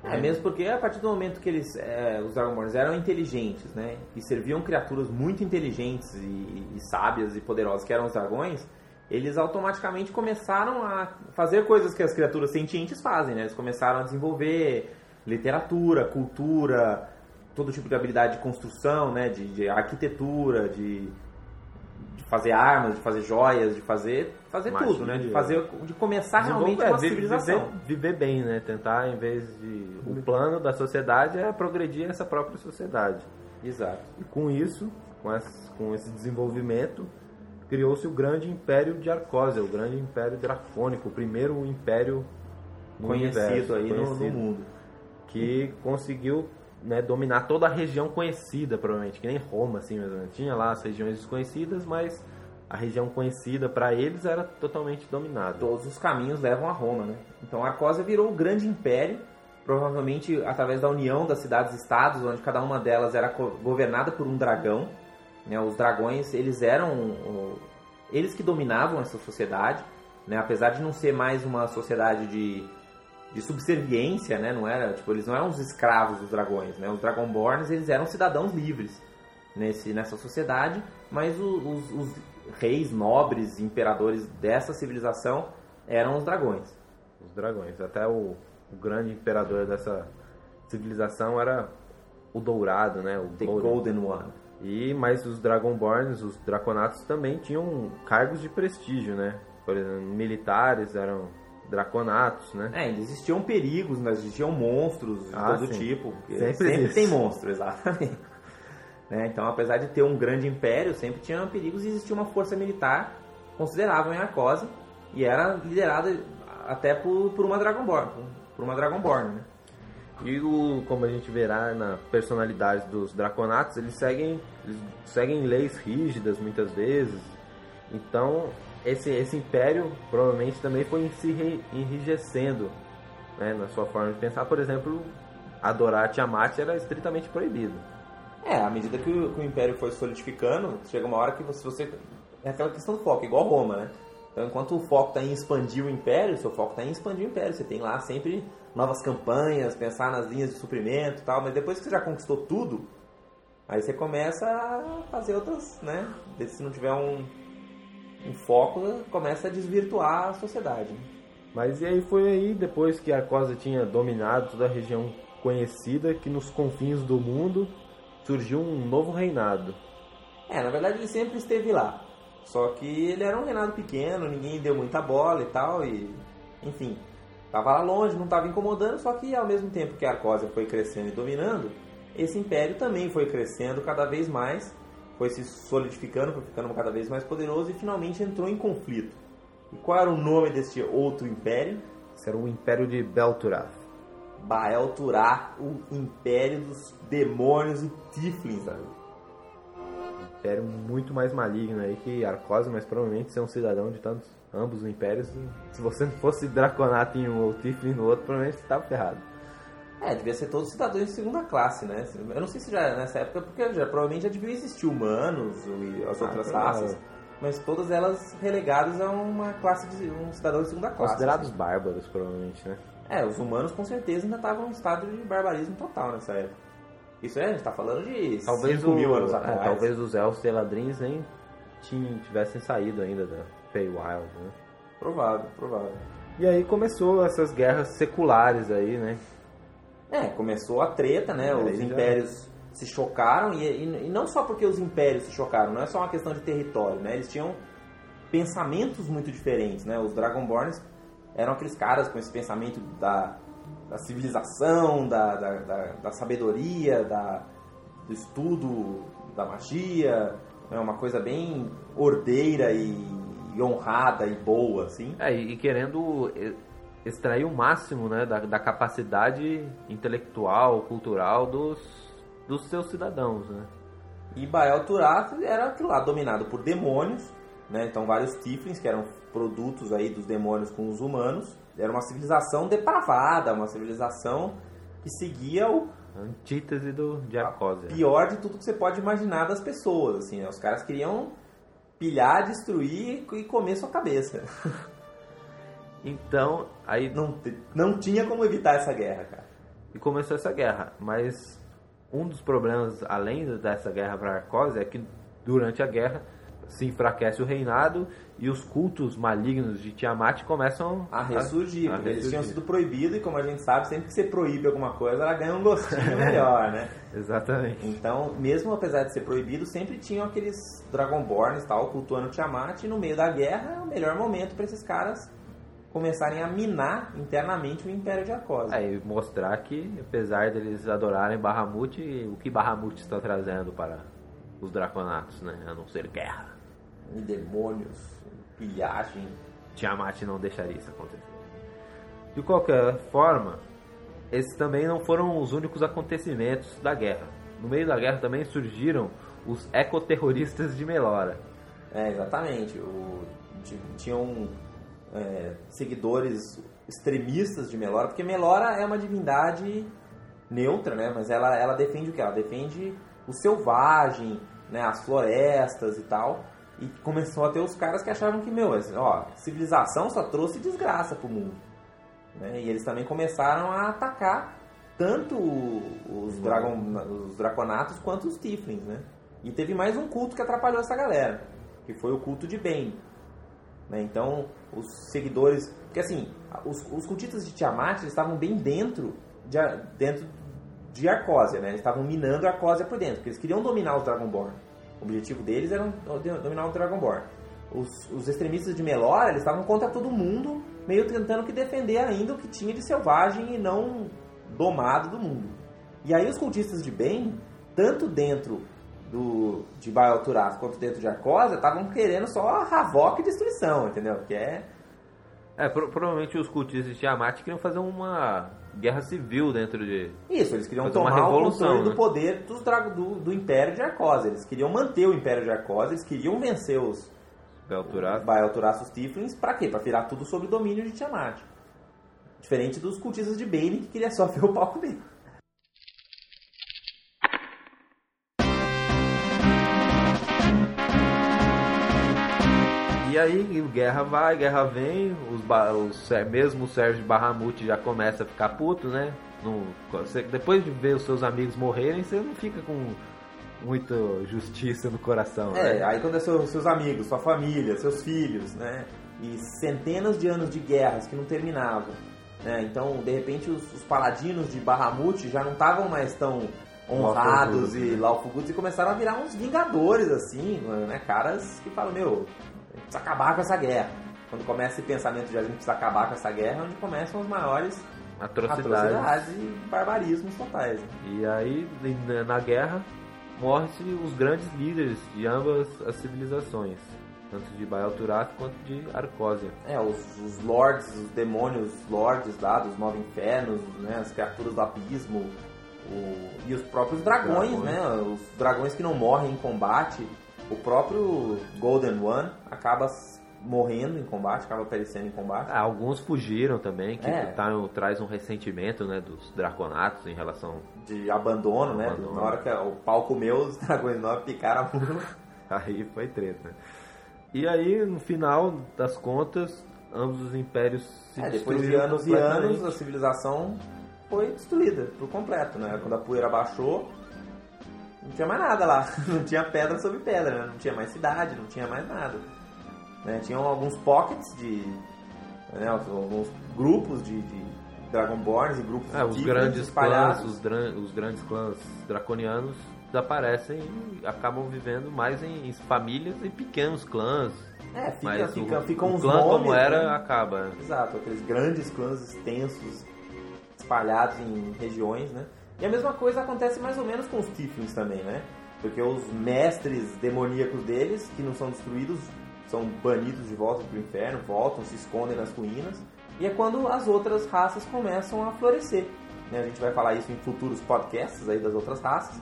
É, mesmo porque a partir do momento que eles, é, os Dragonborns eram inteligentes, né? E serviam criaturas muito inteligentes e, e, sábias e poderosas, que eram os dragões, eles automaticamente começaram a fazer coisas que as criaturas sentientes fazem, né? Eles começaram a desenvolver literatura, cultura, todo tipo de habilidade de construção, né? De, de arquitetura, de fazer armas, de fazer joias, de fazer fazer Magia. tudo, né? De fazer de começar realmente é, uma civilização. Viver, viver, bem, né? Tentar em vez de o plano da sociedade é progredir essa própria sociedade. Exato. E com isso, com esse, com esse desenvolvimento, criou-se o grande império de Arcósia, o grande império dracônico, o primeiro império conhecido universo, aí conhecido, no, no mundo, que conseguiu né, dominar toda a região conhecida, provavelmente, que nem Roma, assim, mesmo. Tinha lá as regiões desconhecidas, mas a região conhecida para eles era totalmente dominada. Todos os caminhos levam a Roma, né? Então a Arcósia virou um grande império, provavelmente através da união das cidades-estados, onde cada uma delas era governada por um dragão. Né? Os dragões, eles eram eles que dominavam essa sociedade, né? apesar de não ser mais uma sociedade de de subserviência, né? Não era, tipo, eles não eram os escravos dos dragões, né? Os Dragonborns, eles eram cidadãos livres nesse, nessa sociedade, mas o, os, os, reis, nobres, imperadores dessa civilização eram os dragões. Os dragões. Até o, o grande imperador dessa civilização era o Dourado, né? O The Golden, Golden One. E mas os Dragonborns, os Draconatos também tinham cargos de prestígio, né? Por exemplo, militares eram draconatos, né? É, ainda existiam perigos, mas existiam monstros de ah, todo sim. tipo. Sempre, sempre tem monstro, exatamente. né? Então, apesar de ter um grande império, sempre tinha perigos e existia uma força militar considerável em Arcose e era liderada até por, por uma Dragonborn, por uma Dragonborn, né? E o, como a gente verá na personalidade dos Draconatos, eles seguem, eles seguem leis rígidas muitas vezes. Então, esse, esse império provavelmente também foi se enrijecendo né, na sua forma de pensar. Por exemplo, adorar Tiamat era estritamente proibido. É, à medida que o, que o império foi solidificando, chega uma hora que você, você. É aquela questão do foco, igual Roma, né? Então, enquanto o foco está em expandir o império, seu foco está em expandir o império. Você tem lá sempre novas campanhas, pensar nas linhas de suprimento e tal, mas depois que você já conquistou tudo, aí você começa a fazer outras, né? Se não tiver um, um foco, começa a desvirtuar a sociedade. Mas e aí foi aí, depois que a Arcosa tinha dominado toda a região conhecida, que nos confins do mundo surgiu um novo reinado. É, na verdade ele sempre esteve lá. Só que ele era um reinado pequeno, ninguém deu muita bola e tal, e enfim, estava lá longe, não estava incomodando, só que ao mesmo tempo que a Arcósia foi crescendo e dominando, esse império também foi crescendo cada vez mais foi se solidificando, foi ficando cada vez mais poderoso e finalmente entrou em conflito. E qual era o nome desse outro império? Esse era o Império de Belturath. Baelturá, o Império dos Demônios e Tiflins, império muito mais maligno aí que Arcose, mas provavelmente ser um cidadão de tantos ambos os impérios. Se você não fosse Draconato em um ou Tiflin no outro, provavelmente você estava ferrado. É, devia ser todos cidadãos de segunda classe, né? Eu não sei se já nessa época, porque já, provavelmente já deviam existir humanos e as ah, outras raças, mas todas elas relegadas a uma classe de um cidadão de segunda classe. Considerados assim. bárbaros, provavelmente, né? É, os humanos com certeza ainda estavam em estado de barbarismo total nessa época. Isso é, a gente tá falando de talvez 5 mil anos é, atrás. talvez os elfos e ladrins nem tivessem saído ainda da Feywild, né? Provável, provável. E aí começou essas guerras seculares aí, né? É, começou a treta, né? É, os impérios se chocaram e, e, e, não só porque os impérios se chocaram, não é só uma questão de território, né? Eles tinham pensamentos muito diferentes, né? Os Dragonborns eram aqueles caras com esse pensamento da, da civilização, da, da, da, da sabedoria, da, do estudo da magia, é uma coisa bem ordeira e, e honrada e boa, assim. É, e querendo extrair o máximo né, da, da capacidade intelectual, cultural dos, dos seus cidadãos, né? E Baal Turath era aquilo lá, dominado por demônios, né? Então vários Tiflins, que eram produtos aí dos demônios com os humanos. Era uma civilização depravada, uma civilização que seguia o Antítese do, de Arcósia. pior de tudo que você pode imaginar das pessoas, assim, né? Os caras queriam pilhar, destruir e comer sua cabeça. Então, aí Não, não tinha como evitar essa guerra, cara. e começou essa guerra. Mas um dos problemas, além dessa guerra para Arcósia, é que durante a guerra se enfraquece o reinado e os cultos malignos de Tiamat começam A ressurgir, a porque eles tinham ressurgir. sido proibidos e como a gente sabe, sempre que você proíbe alguma coisa, ela ganha um gostinho melhor, né? Exatamente. Então, mesmo apesar de ser proibido, sempre tinham aqueles Dragonborns e tal, cultuando Tiamat, e no meio da guerra é o melhor momento para esses caras começarem a minar internamente o Império de Arcosa. Aí mostrar que, apesar deles adorarem Bahamut, o que Bahamut está trazendo para os Draconatos, né? A não ser guerra. E demônios, pilhagem. Tiamat não deixaria isso acontecer. De qualquer forma, esses também não foram os únicos acontecimentos da guerra. No meio da guerra também surgiram os ecoterroristas de Melora. É, exatamente. O, ti- tinham é, seguidores extremistas de Melora, porque Melora é uma divindade neutra, né? Mas ela, ela defende o que? Ela defende o selvagem, né? as florestas e tal. E começou a ter os caras que achavam que, meu, ó, civilização só trouxe desgraça pro mundo. né? E eles também começaram a atacar tanto os, dragon, os draconatos quanto os Tiflins, né? E teve mais um culto que atrapalhou essa galera, que foi o culto de Bane. Né? Então, os seguidores... Porque assim, os, os cultistas de Tiamat estavam bem dentro de, dentro de Arcósia, né? Eles estavam minando Arcósia por dentro, porque eles queriam dominar os Dragonborn. O objetivo deles era dominar o Dragonborn. Os, os extremistas de Melora, eles estavam contra todo mundo, meio tentando que defender ainda o que tinha de selvagem e não domado do mundo. E aí os cultistas de bem, tanto dentro do, de Turath quanto dentro de Arcosa, estavam querendo só Havok e destruição, entendeu? Que é É, pro- provavelmente os cultistas de Tiamat queriam fazer uma guerra civil dentro de... Isso, eles queriam Fazer uma tomar o revolução, controle do né? poder dos dra- do, do Império de Arcosa. Eles queriam manter o Império de Arcosa, eles queriam vencer os. Baal Turaços Tiflins, pra quê? Pra virar tudo sob o domínio de Tiamat. Diferente dos cultistas de Bane, que queria só ver o palco dele. E aí, guerra vai, guerra vem, os, os, mesmo o Sérgio Bahamut já começa a ficar puto, né? Não- você- depois de ver os seus amigos morrerem, você não fica com muita justiça no coração, É, né? aí quando é seu- seus amigos, sua família, seus filhos, né? E centenas de anos de guerras que não terminavam. Né? Então, de repente, os, os paladinos de Bahamut já não estavam mais tão honrados Laufulgudos, e né? laufugudos e começaram a virar uns vingadores, assim, né? Caras que falam, meu, a gente precisa acabar com essa guerra. Quando começa esse pensamento de a gente precisa acabar com essa guerra, é onde começam as maiores Atrocidades. atrocidades e barbarismos totais. né? E aí, na- guerra, morre-se os grandes líderes de ambas as civilizações, tanto de Baal Turath quanto de Arcósia. É, os, os lords, os demônios lords lá dos nove infernos, né, as criaturas do abismo, o- e os próprios dragões, Dragões. né, os dragões que não morrem em combate. O próprio Golden One acaba morrendo em combate, acaba perecendo em combate. Ah, alguns fugiram também, que É. tá- traz um ressentimento né, dos Draconatos em relação De abandono, né? Abandono. Na hora que o pau comeu, os dragões nove picaram a mula. Aí foi treta. E aí, no final das contas, ambos os impérios se É, depois de anos e anos, a civilização foi destruída por completo, né? Quando a poeira baixou, não tinha mais nada lá. Não tinha pedra sobre pedra, né? Não tinha mais cidade, não tinha mais nada. Né? Tinham alguns pockets de... Né? Alguns grupos de, de Dragonborns e grupos É, de os grandes espalhados. clãs, os, dran- os grandes clãs draconianos desaparecem e acabam vivendo mais em, em famílias e pequenos clãs. É, fica, Mas fica, o, ficam uns clã nomes, como era né? acaba. Exato, aqueles grandes clãs extensos, espalhados em regiões, né? E a mesma coisa acontece mais ou menos com os Tiflins também, né? Porque os mestres demoníacos deles, que não são destruídos, são banidos de volta pro inferno, voltam, se escondem nas ruínas. E é quando as outras raças começam a florescer. né? A gente vai falar isso em futuros podcasts aí das outras raças.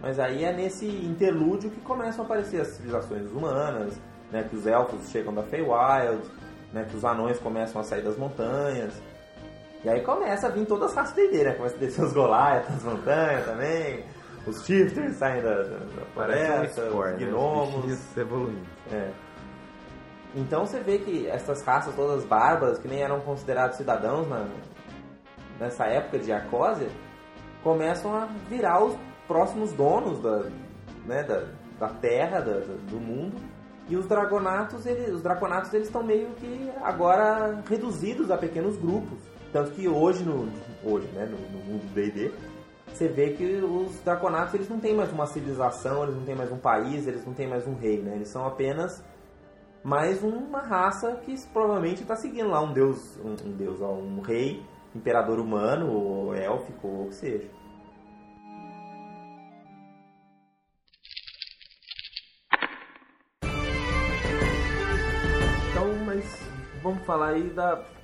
Mas aí é nesse interlúdio que começam a aparecer as civilizações humanas, né, que os elfos chegam da Feywild, né, que os anões começam a sair das montanhas. E aí começa a vir todas as raças D&D, né? Começa a descer os Goliath das montanhas também, os Shifters saem da, da, da floresta, os né? gnomos. Os bichinhos evoluindo. É. Então você vê que essas raças todas bárbaras, que nem eram considerados cidadãos na, nessa época de Arcósia, começam a virar os próximos donos da, né, da, da terra, da- da- do mundo. E os dragonatos, eles, os draconatos, eles estão meio que agora reduzidos a pequenos grupos. Tanto que hoje, no, hoje, né, no, no mundo do D&D, você vê que os draconatos eles não têm mais uma civilização, eles não têm mais um país, eles não têm mais um rei, né? Eles são apenas mais uma raça que provavelmente está seguindo lá um deus, um, um deus, ó, um rei, imperador humano ou élfico ou o que seja. Então, mas vamos falar aí da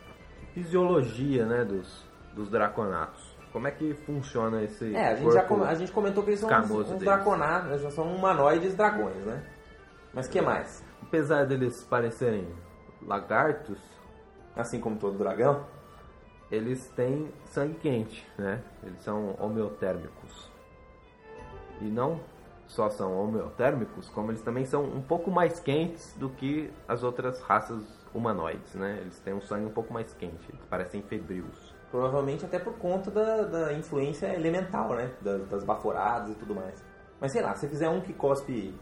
fisiologia, né, dos, dos draconatos. Como é que funciona esse É, a gente, já com- a gente comentou que eles são uns, uns draconatos, eles são humanoides dragões, né? Mas que mais? Apesar deles parecerem lagartos, Assim como todo dragão? eles têm sangue quente, né? Eles são homeotérmicos. E não só são homeotérmicos, como eles também são um pouco mais quentes do que as outras raças humanoides, né? Eles têm um sangue um pouco mais quente, eles parecem febrios. Provavelmente até por conta da, da influência elemental, né? Das, das baforadas e tudo mais. Mas sei lá, se fizer um que cospe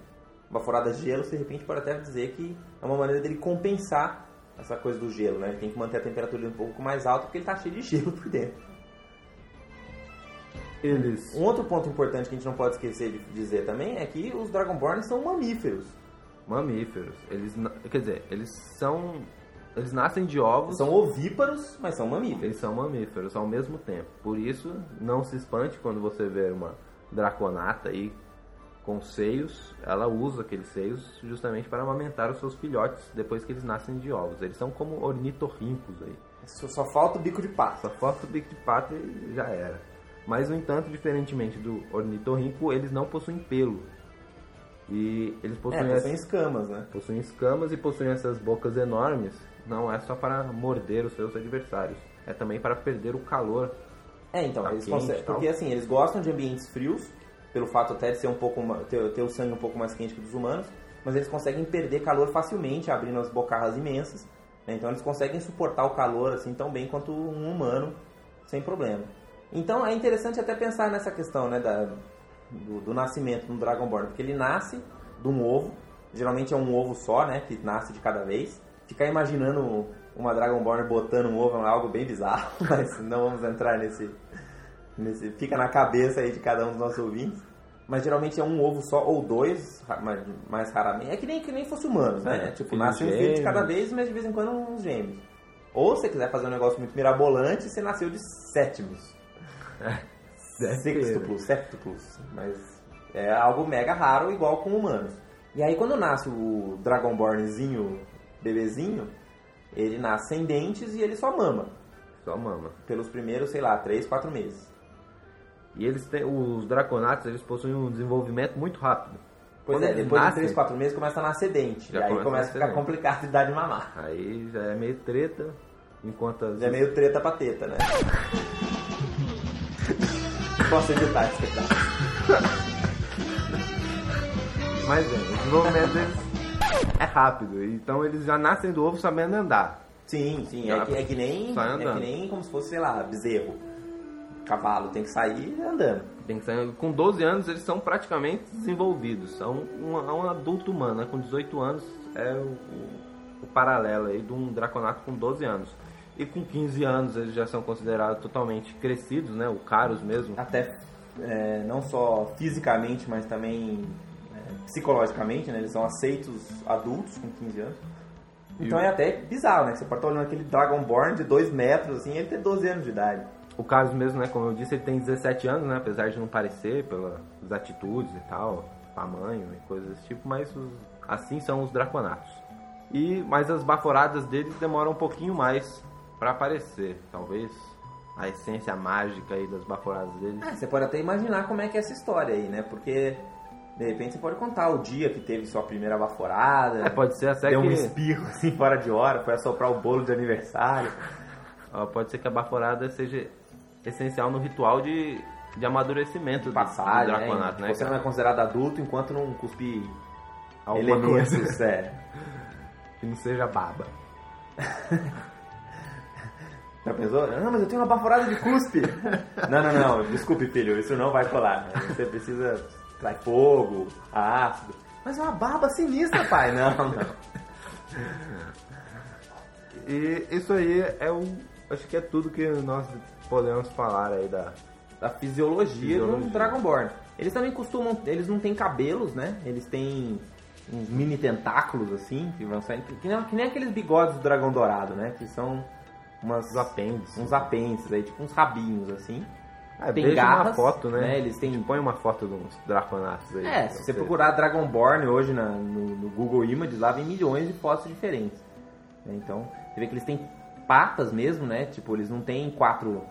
baforada de gelo, você de repente pode até dizer que é uma maneira dele compensar essa coisa do gelo, né? Ele tem que manter a temperatura um pouco mais alta porque ele tá cheio de gelo por dentro. Eles Um outro ponto importante que a gente não pode esquecer de dizer também é que os Dragonborn são mamíferos. Mamíferos, eles quer dizer, eles são eles nascem de ovos, São ovíparos, mas são mamíferos. eles são mamíferos ao mesmo tempo. Por isso, não se espante quando você vê uma draconata aí com seios, ela usa aqueles seios justamente para amamentar os seus filhotes depois que eles nascem de ovos. Eles são como ornitorrincos aí. Só, só falta o bico de pato. Só falta o bico de pato e já era. Mas, no entanto, diferentemente do ornitorrinco, eles não possuem pelo. E eles É, possuem, porque essa- são escamas, né? possuem escamas e possuem essas bocas enormes. Não é só para morder os seus adversários. É também para perder o calor. É, então, Tá eles quente conseguem. tal. Porque assim, eles gostam de ambientes frios, pelo fato até de ser um pouco ter, ter o sangue um pouco mais quente que dos humanos, mas eles conseguem perder calor facilmente, abrindo as bocarras imensas. né? Então eles conseguem suportar o calor assim tão bem quanto um humano, sem problema. Então é interessante até pensar nessa questão né, da, do, do nascimento do Dragonborn, porque ele nasce de um ovo, geralmente é um ovo só, né, que nasce de cada vez. Ficar imaginando uma Dragonborn botando um ovo é algo bem bizarro, mas não vamos entrar nesse, nesse. Fica na cabeça aí de cada um dos nossos ouvintes. Mas geralmente é um ovo só ou dois, mais, mais raramente. É que nem, que nem fosse humanos, né? É, tipo, nasce um filho de cada vez, mas de vez em quando uns gêmeos. Ou se você quiser fazer um negócio muito mirabolante, você nasceu de sétimos. Sextuplos, septuplos. Mas é algo mega raro, igual com humanos. E aí quando nasce o Dragonbornzinho, bebezinho, ele nasce sem dentes e ele só mama. Só mama. Pelos primeiros, sei lá, 3, 4 meses. E eles têm, os draconatos, eles possuem um desenvolvimento muito rápido. Pois Quando é, depois nascem, de 3, 4 meses começa a nascer dente. Já e aí começa a começa a ficar dente. complicado de dar de mamar. Aí já é meio treta, enquanto as... Já é meio treta pra teta, né? Posso editar esse pedaço. Mas é, o desenvolvimento deles é rápido. Então eles já nascem do ovo sabendo andar. Sim, sim, é que, é que nem. É que nem como se fosse, sei lá, bezerro. Cavalo tem que sair andando. Tem que ser- com 12 anos eles são praticamente desenvolvidos. São um, um adulto humano, né? com 18 anos é o, o- o paralelo aí de um draconato com 12 anos. E com 15 anos eles já são considerados totalmente crescidos, né? O caros mesmo. Até é, não só fisicamente, mas também é, psicologicamente, né? Eles são aceitos adultos com 15 anos. Então E é até bizarro, né? Você pode estar olhando aquele Dragonborn de 2 metros, assim, ele tem 12 anos de idade. O Carlos mesmo, né, como eu disse, ele tem 17 anos, né, apesar de não parecer pelas atitudes e tal, tamanho e coisas desse tipo, mas os- assim são os draconatos. E mas as baforadas deles demoram um pouquinho mais para aparecer, talvez a essência mágica aí das baforadas dele. É, você pode até imaginar como é que é essa história aí, né? Porque de repente você pode contar o dia que teve sua primeira baforada. É, pode ser até deu que... um espirro assim fora de hora, foi assoprar o bolo de aniversário. Ó, pode ser que a baforada seja essencial no ritual de, de amadurecimento Passagem, do né? draconato, né? Você não é considerado adulto enquanto não cuspir Alguma elementos, é. Que não seja baba. Já pensou? Não, mas eu tenho uma baforada de cuspe. não, não, não, desculpe, filho, isso não vai colar. Você precisa trai fogo, ácido. Mas é uma barba sinistra, pai. Não, não. E isso aí é o. Acho que é tudo que nós podemos falar aí da. Da fisiologia, Fisiologia. do Dragonborn. Eles também costumam. Eles não têm cabelos, né? Eles têm uns mini tentáculos assim, que vão saindo. Que nem, que nem aqueles bigodes do dragão dourado, né? Que são umas apêndices. Uns apêndices aí, tipo uns rabinhos assim. Ah, Tem garras, uma foto, né? né? Eles têm- Põe uma foto de uns draconatos aí. É, se você procurar Dragonborn hoje na- no, no Google Images, lá vem milhões de fotos diferentes. né? Então, você vê que eles têm patas mesmo, né? Tipo, eles não têm quatro.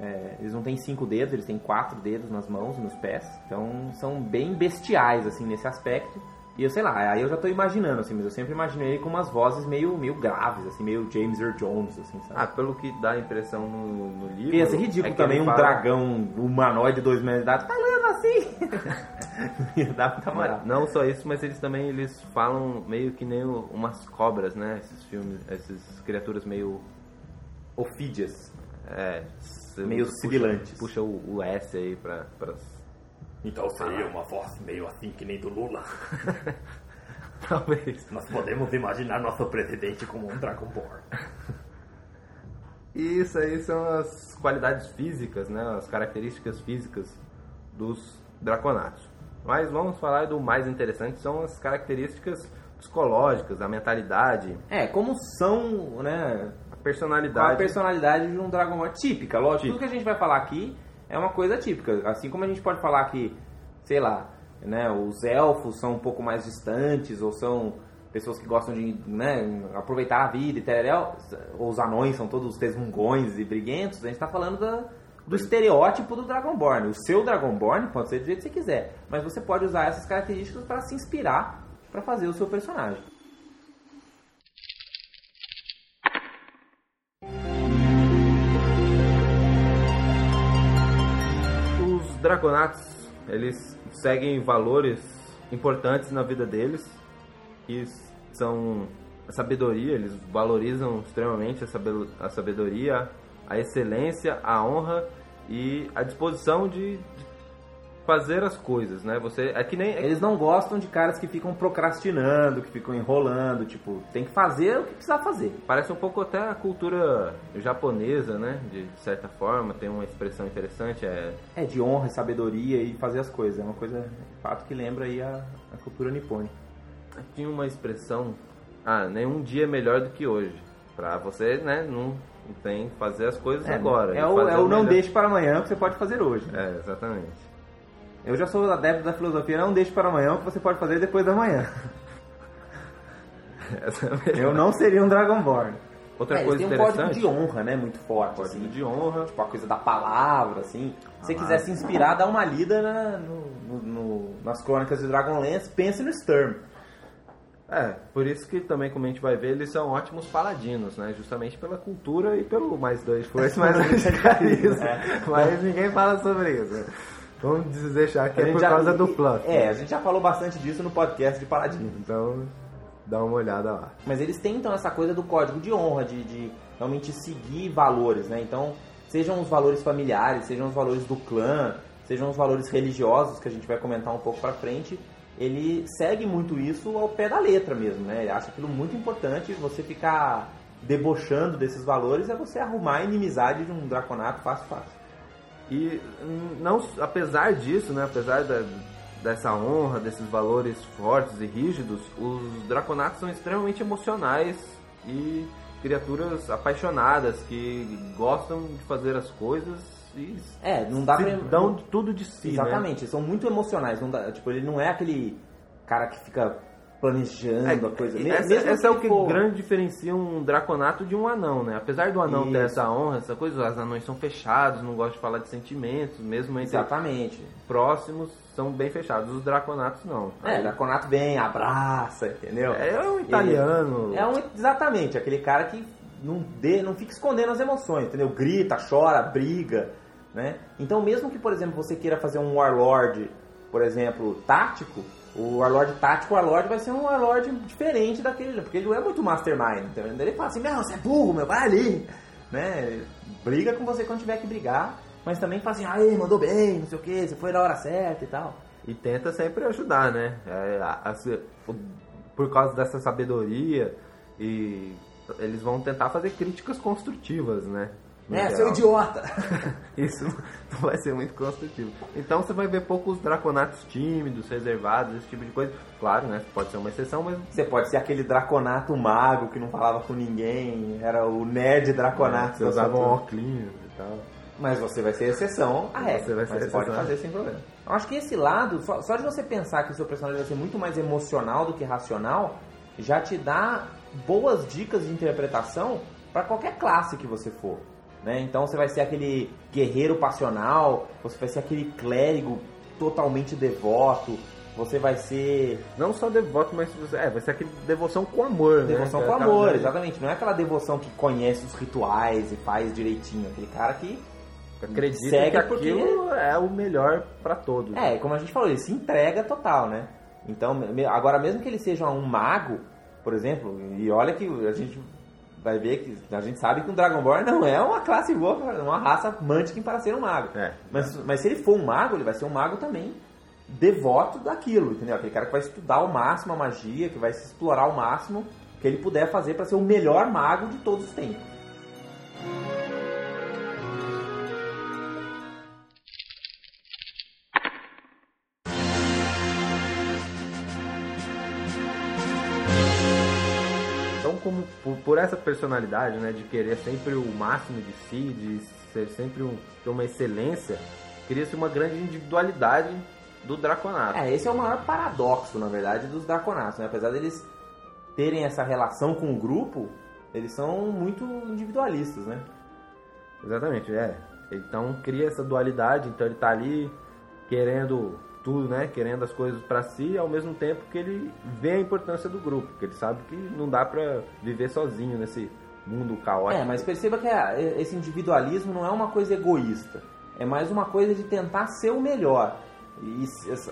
é, eles não têm cinco dedos, eles têm quatro dedos nas mãos e nos pés. Então, são bem bestiais, assim, nesse aspecto. E eu sei lá, aí eu já tô imaginando, assim, mas eu sempre imaginei ele com umas vozes meio, meio graves, assim, meio James Earl Jones, assim, sabe? Ah, pelo que dá a impressão no, no livro. Ia ser ridículo é também um fala- dragão humanoide de dois metros de idade falando assim. Ia dar muita moral. Não só isso, mas eles também eles falam meio que nem umas cobras, né? Esses filmes, essas criaturas meio. Ofídeas. É. Meio puxa- sibilantes. Puxa o, o S aí pra. pras- Então seria uma voz meio assim que nem do Lula. Talvez. Nós podemos imaginar nosso presidente como um Dragonborn. E isso aí são as qualidades físicas, né? As características físicas dos draconatos. Mas vamos falar do mais interessante, são as características psicológicas, a mentalidade, É, como são, né, a qual a personalidade. personalidade de um Dragonborn típica. Lógico, tudo que a gente vai falar aqui é uma coisa típica. Assim como a gente pode falar que, sei lá, né, os elfos são um pouco mais distantes ou são pessoas que gostam de né, aproveitar a vida e tereréu, ou os anões são todos resmungões e briguentos, a gente está falando da- do estereótipo do Dragonborn. O seu Dragonborn pode ser do jeito que você quiser, mas você pode usar essas características para se inspirar para fazer o seu personagem. Os draconatos, eles seguem valores importantes na vida deles, que são a sabedoria, eles valorizam extremamente a sabedoria, a excelência, a honra e a disposição de, de fazer as coisas, né? Você é que nem é Eles não gostam de caras que ficam procrastinando, que ficam enrolando, tipo, tem que fazer o que precisar fazer. Parece um pouco até a cultura japonesa, né? De certa forma, tem uma expressão interessante, é É de honra e sabedoria e fazer as coisas. É uma coisa, de fato, que lembra aí a, a cultura nipônica. tinha uma expressão, ah, nenhum dia é melhor do que hoje. Pra você, né, não, tem fazer as coisas agora. É o, é o não deixe para amanhã o que você pode fazer hoje. né? É, exatamente. Eu já sou adepto da filosofia, não deixe para amanhã o que você pode fazer depois da manhã. Essa é. Eu não seria um Dragonborn. Outra É, coisa têm um código de honra, né, muito forte. código assim. de honra, Tipo, a coisa da palavra, assim. Se você quiser se inspirar, dá uma lida na- no- no- no- nas crônicas de Dragonlance, pense no Sturm. É, por isso que também, como a gente vai ver, eles são ótimos paladinos, né? Justamente pela cultura e pelo mais dois de força, mais dois carisma. É. Mas ninguém fala sobre isso. Vamos deixar que A é por já- causa do fluff. É, a gente já falou bastante disso no podcast de Paladino. Então, dá uma olhada lá. Mas eles têm então essa coisa do código de honra, de, de realmente seguir valores, né? Então, sejam os valores familiares, sejam os valores do clã, sejam os valores religiosos, que a gente vai comentar um pouco pra frente, ele segue muito isso ao pé da letra mesmo, né? Ele acha aquilo muito importante, você ficar debochando desses valores é você arrumar a inimizade de um draconato fácil, fácil. E hum, não, apesar disso, né, apesar da, dessa honra, desses valores fortes e rígidos, os draconatos são extremamente emocionais e criaturas apaixonadas que gostam de fazer as coisas e É, não dá pra... dão tudo de si, né? Exatamente, eles são muito emocionais. Não dá, tipo, ele não é aquele cara que fica planejando a coisa. Essa, mesmo essa é o ele que for- grande diferencia um draconato de um anão, né? Apesar do anão ter Isso. essa honra, essa coisa, os anões são fechados, não gostam de falar de sentimentos, mesmo entre Exatamente. próximos, são bem fechados. Os draconatos não. É, Draconato vem, abraça, entendeu? É um italiano. É um, exatamente, aquele cara que não, dê, não fica escondendo as emoções, entendeu? Grita, chora, briga, né? Então mesmo que, por exemplo, você queira fazer um Warlord, por exemplo, tático, o Warlord tático, o Warlord vai ser um Warlord diferente daquele, porque ele não é muito Mastermind, entendeu? Ele fala assim, meu, você é burro, meu, vai ali, né? Briga com você quando tiver que brigar, mas também fala assim, aí, mandou bem, não sei o que, você foi na hora certa e tal. E tenta sempre ajudar, né? É, a- a por causa dessa sabedoria e eles vão tentar fazer críticas construtivas, né? No É, seu idiota! Isso não vai ser muito construtivo. Então você vai ver poucos draconatos tímidos, reservados, esse tipo de coisa. Claro, né? Pode ser uma exceção, mas Você pode ser aquele draconato mago que não falava com ninguém, era o nerd draconato. você da usava um óculos e tal. Mas você vai ser exceção à regra. Você vai ser mas exceção pode fazer sem problema. Eu acho que esse lado, só, só de você pensar que o seu personagem vai ser muito mais emocional do que racional, já te dá boas dicas de interpretação para qualquer classe que você for. Né? Então você vai ser aquele guerreiro passional, você vai ser aquele clérigo totalmente devoto, você vai ser Não só devoto, mas você- é, vai ser aquele devoção com amor, né? Devoção Que com é amor, exatamente. Não é aquela devoção que conhece os rituais e faz direitinho. Aquele cara que. Acredita Segue que porque- aquilo é o melhor pra todos. É, como a gente falou, ele se entrega total, né? Então, agora mesmo que ele seja um mago, por exemplo, e olha que a gente vai ver que a gente sabe que um Dragonborn não é uma classe boa, uma raça Munchkin para ser um mago. É. Mas, mas se ele for um mago, ele vai ser um mago também devoto daquilo, entendeu? Aquele cara que vai estudar ao máximo a magia, que vai se explorar ao máximo que ele puder fazer para ser o melhor mago de todos os tempos. Por, por essa personalidade, né, de querer sempre o máximo de si, de ser sempre um, ter uma excelência, cria-se uma grande individualidade do Draconato. É, esse é o maior paradoxo, na verdade, dos Draconatos, né? Apesar deles terem essa relação com o grupo, eles são muito individualistas, né? Exatamente, é. Então cria essa dualidade, então ele tá ali querendo tudo, né? Querendo as coisas pra si, ao mesmo tempo que ele vê a importância do grupo, porque ele sabe que não dá pra viver sozinho nesse mundo caótico. É, mas perceba que a- esse individualismo não é uma coisa egoísta. É mais uma coisa de tentar ser o melhor. E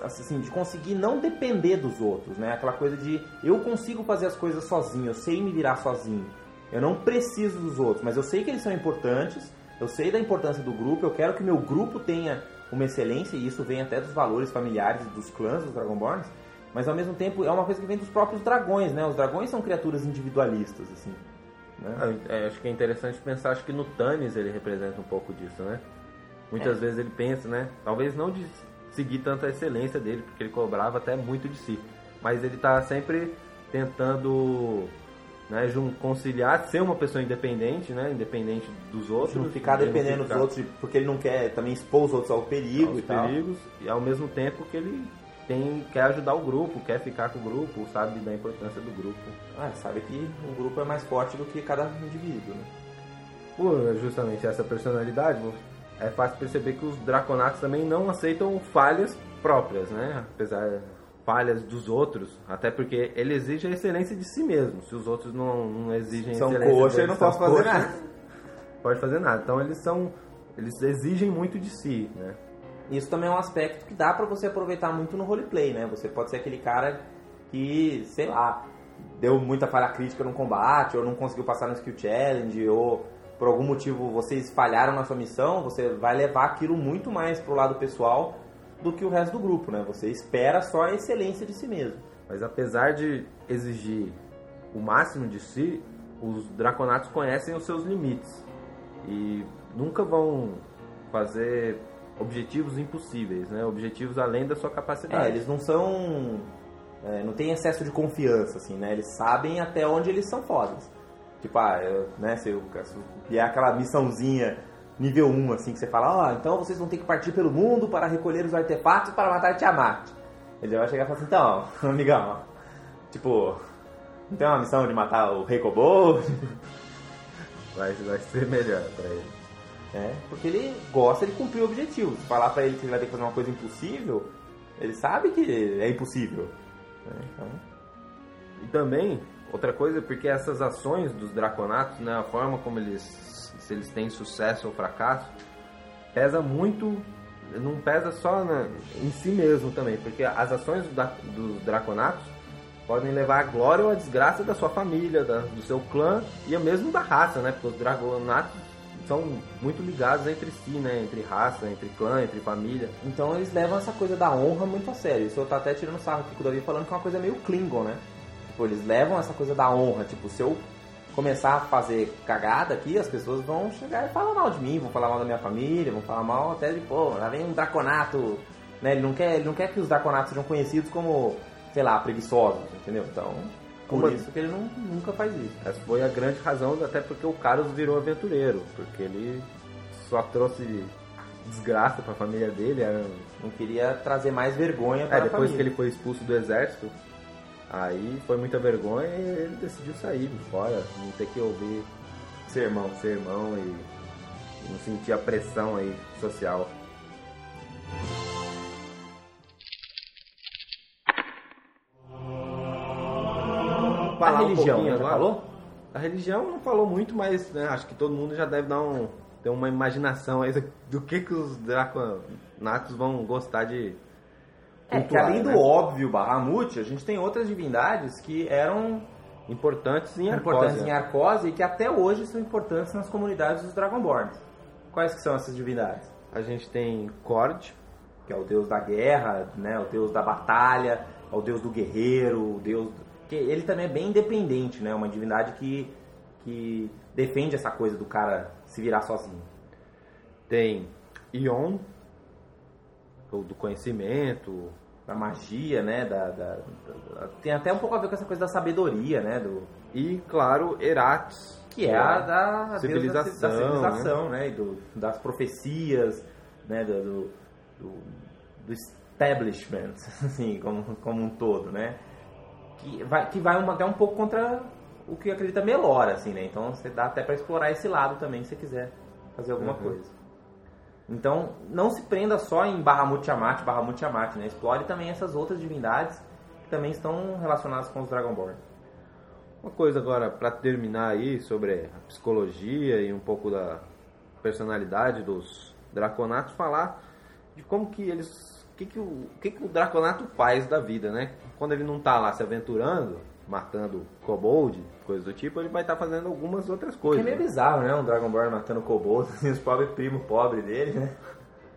assim, de conseguir não depender dos outros, né? Aquela coisa de eu consigo fazer as coisas sozinho, eu sei me virar sozinho. Eu não preciso dos outros, mas eu sei que eles são importantes, eu sei da importância do grupo, eu quero que meu grupo tenha uma excelência, e isso vem até dos valores familiares dos clãs dos Dragonborns, mas ao mesmo tempo é uma coisa que vem dos próprios dragões, né? Os dragões são criaturas individualistas, assim. Né? É, acho que é interessante pensar, acho que no Tannis ele representa um pouco disso, né? Muitas É. vezes ele pensa, né? Talvez não de seguir tanta excelência dele, porque ele cobrava até muito de si. Mas ele tá sempre tentando né, conciliar, ser uma pessoa independente, né? Independente dos outros. não ficar ele não dependendo dos ficar outros, porque ele não quer também expor os outros ao perigo aos e tal. perigos, e ao mesmo tempo que ele tem, quer ajudar o grupo, quer ficar com o grupo, sabe da importância do grupo. Ah, sabe que um grupo é mais forte do que cada indivíduo, né? Por justamente essa personalidade, é fácil perceber que os draconatos também não aceitam falhas próprias, né? Apesar falhas dos outros, até porque ele exige a excelência de si mesmo. Se os outros não, não exigem São excelência coxa deles, não posso fazer coxa, nada. Pode fazer nada. Então eles são eles exigem muito de si, né? Isso também é um aspecto que dá pra você aproveitar muito no roleplay, né? Você pode ser aquele cara que, sei lá, deu muita falha crítica no combate, ou não conseguiu passar no skill challenge, ou por algum motivo vocês falharam na sua missão, você vai levar aquilo muito mais pro lado pessoal do que o resto do grupo, né? Você espera só a excelência de si mesmo. Mas apesar de exigir o máximo de si, os draconatos conhecem os seus limites e nunca vão fazer objetivos impossíveis, né? Objetivos além da sua capacidade. É, eles não são. é, não tem excesso de confiança, assim, né? Eles sabem até onde eles são fodas. Tipo, ah, eu, né, se eu se vier aquela missãozinha nível 1, assim, que você fala, ó, então vocês vão ter que partir pelo mundo para recolher os artefatos para matar Tiamat. Ele vai chegar e falar assim, então, amigão, Tipo, não tem uma missão de matar o Rei Kobold? Vai, vai ser melhor pra ele. É, porque ele gosta de cumprir o objetivo. Se falar pra ele que ele vai ter que fazer uma coisa impossível, ele sabe que é impossível. É, então, E também, outra coisa, porque essas ações dos draconatos, né, a forma como eles, se eles têm sucesso ou fracasso, pesa muito, não pesa só na- em si mesmo também, porque as ações da- dos draconatos podem levar a glória ou a desgraça da sua família, da- do seu clã e mesmo da raça, né, porque os draconatos são muito ligados entre si, né, entre raça, entre clã, entre família. então eles levam essa coisa da honra muito a sério. Isso eu tô até tirando sarro aqui com o Davi falando que é uma coisa meio Klingon, né? Tipo, eles levam essa coisa da honra. Tipo, se eu começar a fazer cagada aqui, as pessoas vão chegar e falar mal de mim, vão falar mal da minha família, vão falar mal até de, pô, lá vem um draconato. Né? Ele, não quer, ele não quer que os draconatos sejam conhecidos como, sei lá, preguiçosos, entendeu? Então, por Uma- isso que ele não, nunca faz isso. Essa foi a grande razão, até porque o Carlos virou aventureiro, porque ele só trouxe desgraça pra família dele. Era... Não queria trazer mais vergonha para É, a depois que ele foi expulso do exército, aí foi muita vergonha e ele decidiu sair de fora, não ter que ouvir sermão, sermão e não sentir a pressão aí social. A religião, pouquinho já agora. falou? A religião não falou muito, mas né, acho que todo mundo já deve dar um, ter uma imaginação aí do, do que, que os draconatos vão gostar de É, além do né? óbvio Bahamut, a gente tem outras divindades que eram importantes em importantes Arcósia. em Arcose e que até hoje são importantes nas comunidades dos Dragonborns. Quais que são essas divindades? A gente tem Cord, Que é o deus da guerra, né, o deus da batalha, é o deus do guerreiro, o deus... Que ele também é bem independente, né, uma divindade que, que defende essa coisa do cara se virar sozinho. tem Ion, o do conhecimento, Da magia, né, da, da- da- tem até um pouco a ver com essa coisa da sabedoria, né, do... e claro, Eratis, que é a da Civilização, da civilização, né? E do, das profecias, né? Do, do, do- establishment, assim, como, como um todo, né? Que vai, que vai até um pouco contra o que acredita Melora, assim, né? Então você dá até para explorar esse lado também, se você quiser fazer alguma Uhum. coisa. Então, não se prenda só em Bahamut Tiamat, Bahamut Tiamat, né? Explore também essas outras divindades que também estão relacionadas com os Dragonborn. Uma coisa agora para terminar aí sobre a psicologia e um pouco da personalidade dos draconatos, falar de como que eles, o que que o, que que o draconato faz da vida, né? Quando ele não tá lá se aventurando, matando kobold, coisas do tipo, ele vai estar fazendo algumas outras Que é coisas. meio né? bizarro, né? Um Dragonborn matando kobolds, assim, os pobres primos pobres dele, né?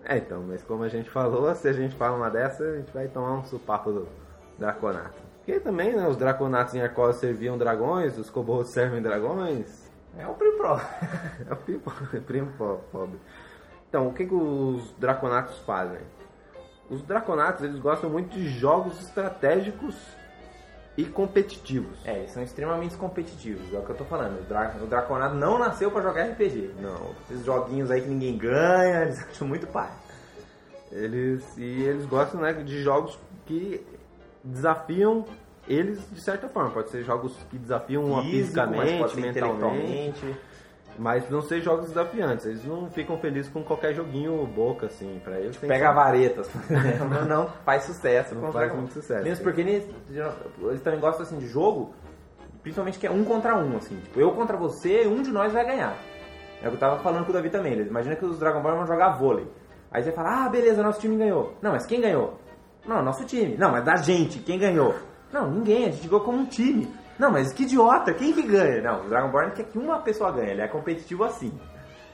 É, então, mas como a gente falou, se a gente fala uma dessa, a gente vai tomar um supapo do draconato. Porque também, né, os draconatos em Arcos serviam dragões, os kobolds servem dragões. É o primo pro. É o primo, primo po- pobre. Então, o que, que os draconatos fazem? Os draconatos, eles gostam muito de jogos estratégicos e competitivos. É, eles são extremamente competitivos, é o que eu tô falando. O, Dra o Draconado não nasceu pra jogar RPG. Não, Esses joguinhos aí que ninguém ganha, eles acham muito pai. eles e eles gostam né, de jogos que desafiam eles de certa forma. Pode ser jogos que desafiam Físico, mas fisicamente, pode ser mentalmente. Mas não ser jogos desafiantes. Eles não ficam felizes com qualquer joguinho boca assim, para eles. que Pega ser- varetas. não, não faz sucesso. Não faz muito sucesso. Mesmo porque eles, eles também gostam assim de jogo, principalmente que é um contra um, assim. Tipo, eu contra você, um de nós vai ganhar. É o que eu tava falando com o Davi também. Eles imagina que os Dragon Ball vão jogar vôlei. Aí você fala, ah, beleza, nosso time ganhou. Não, mas quem ganhou? Não, nosso time. Não, mas da gente, quem ganhou? Não, ninguém, a gente jogou como um time. Não, mas que idiota, quem que ganha? Não, o Dragon Ball quer que uma pessoa ganhe, ele é competitivo assim.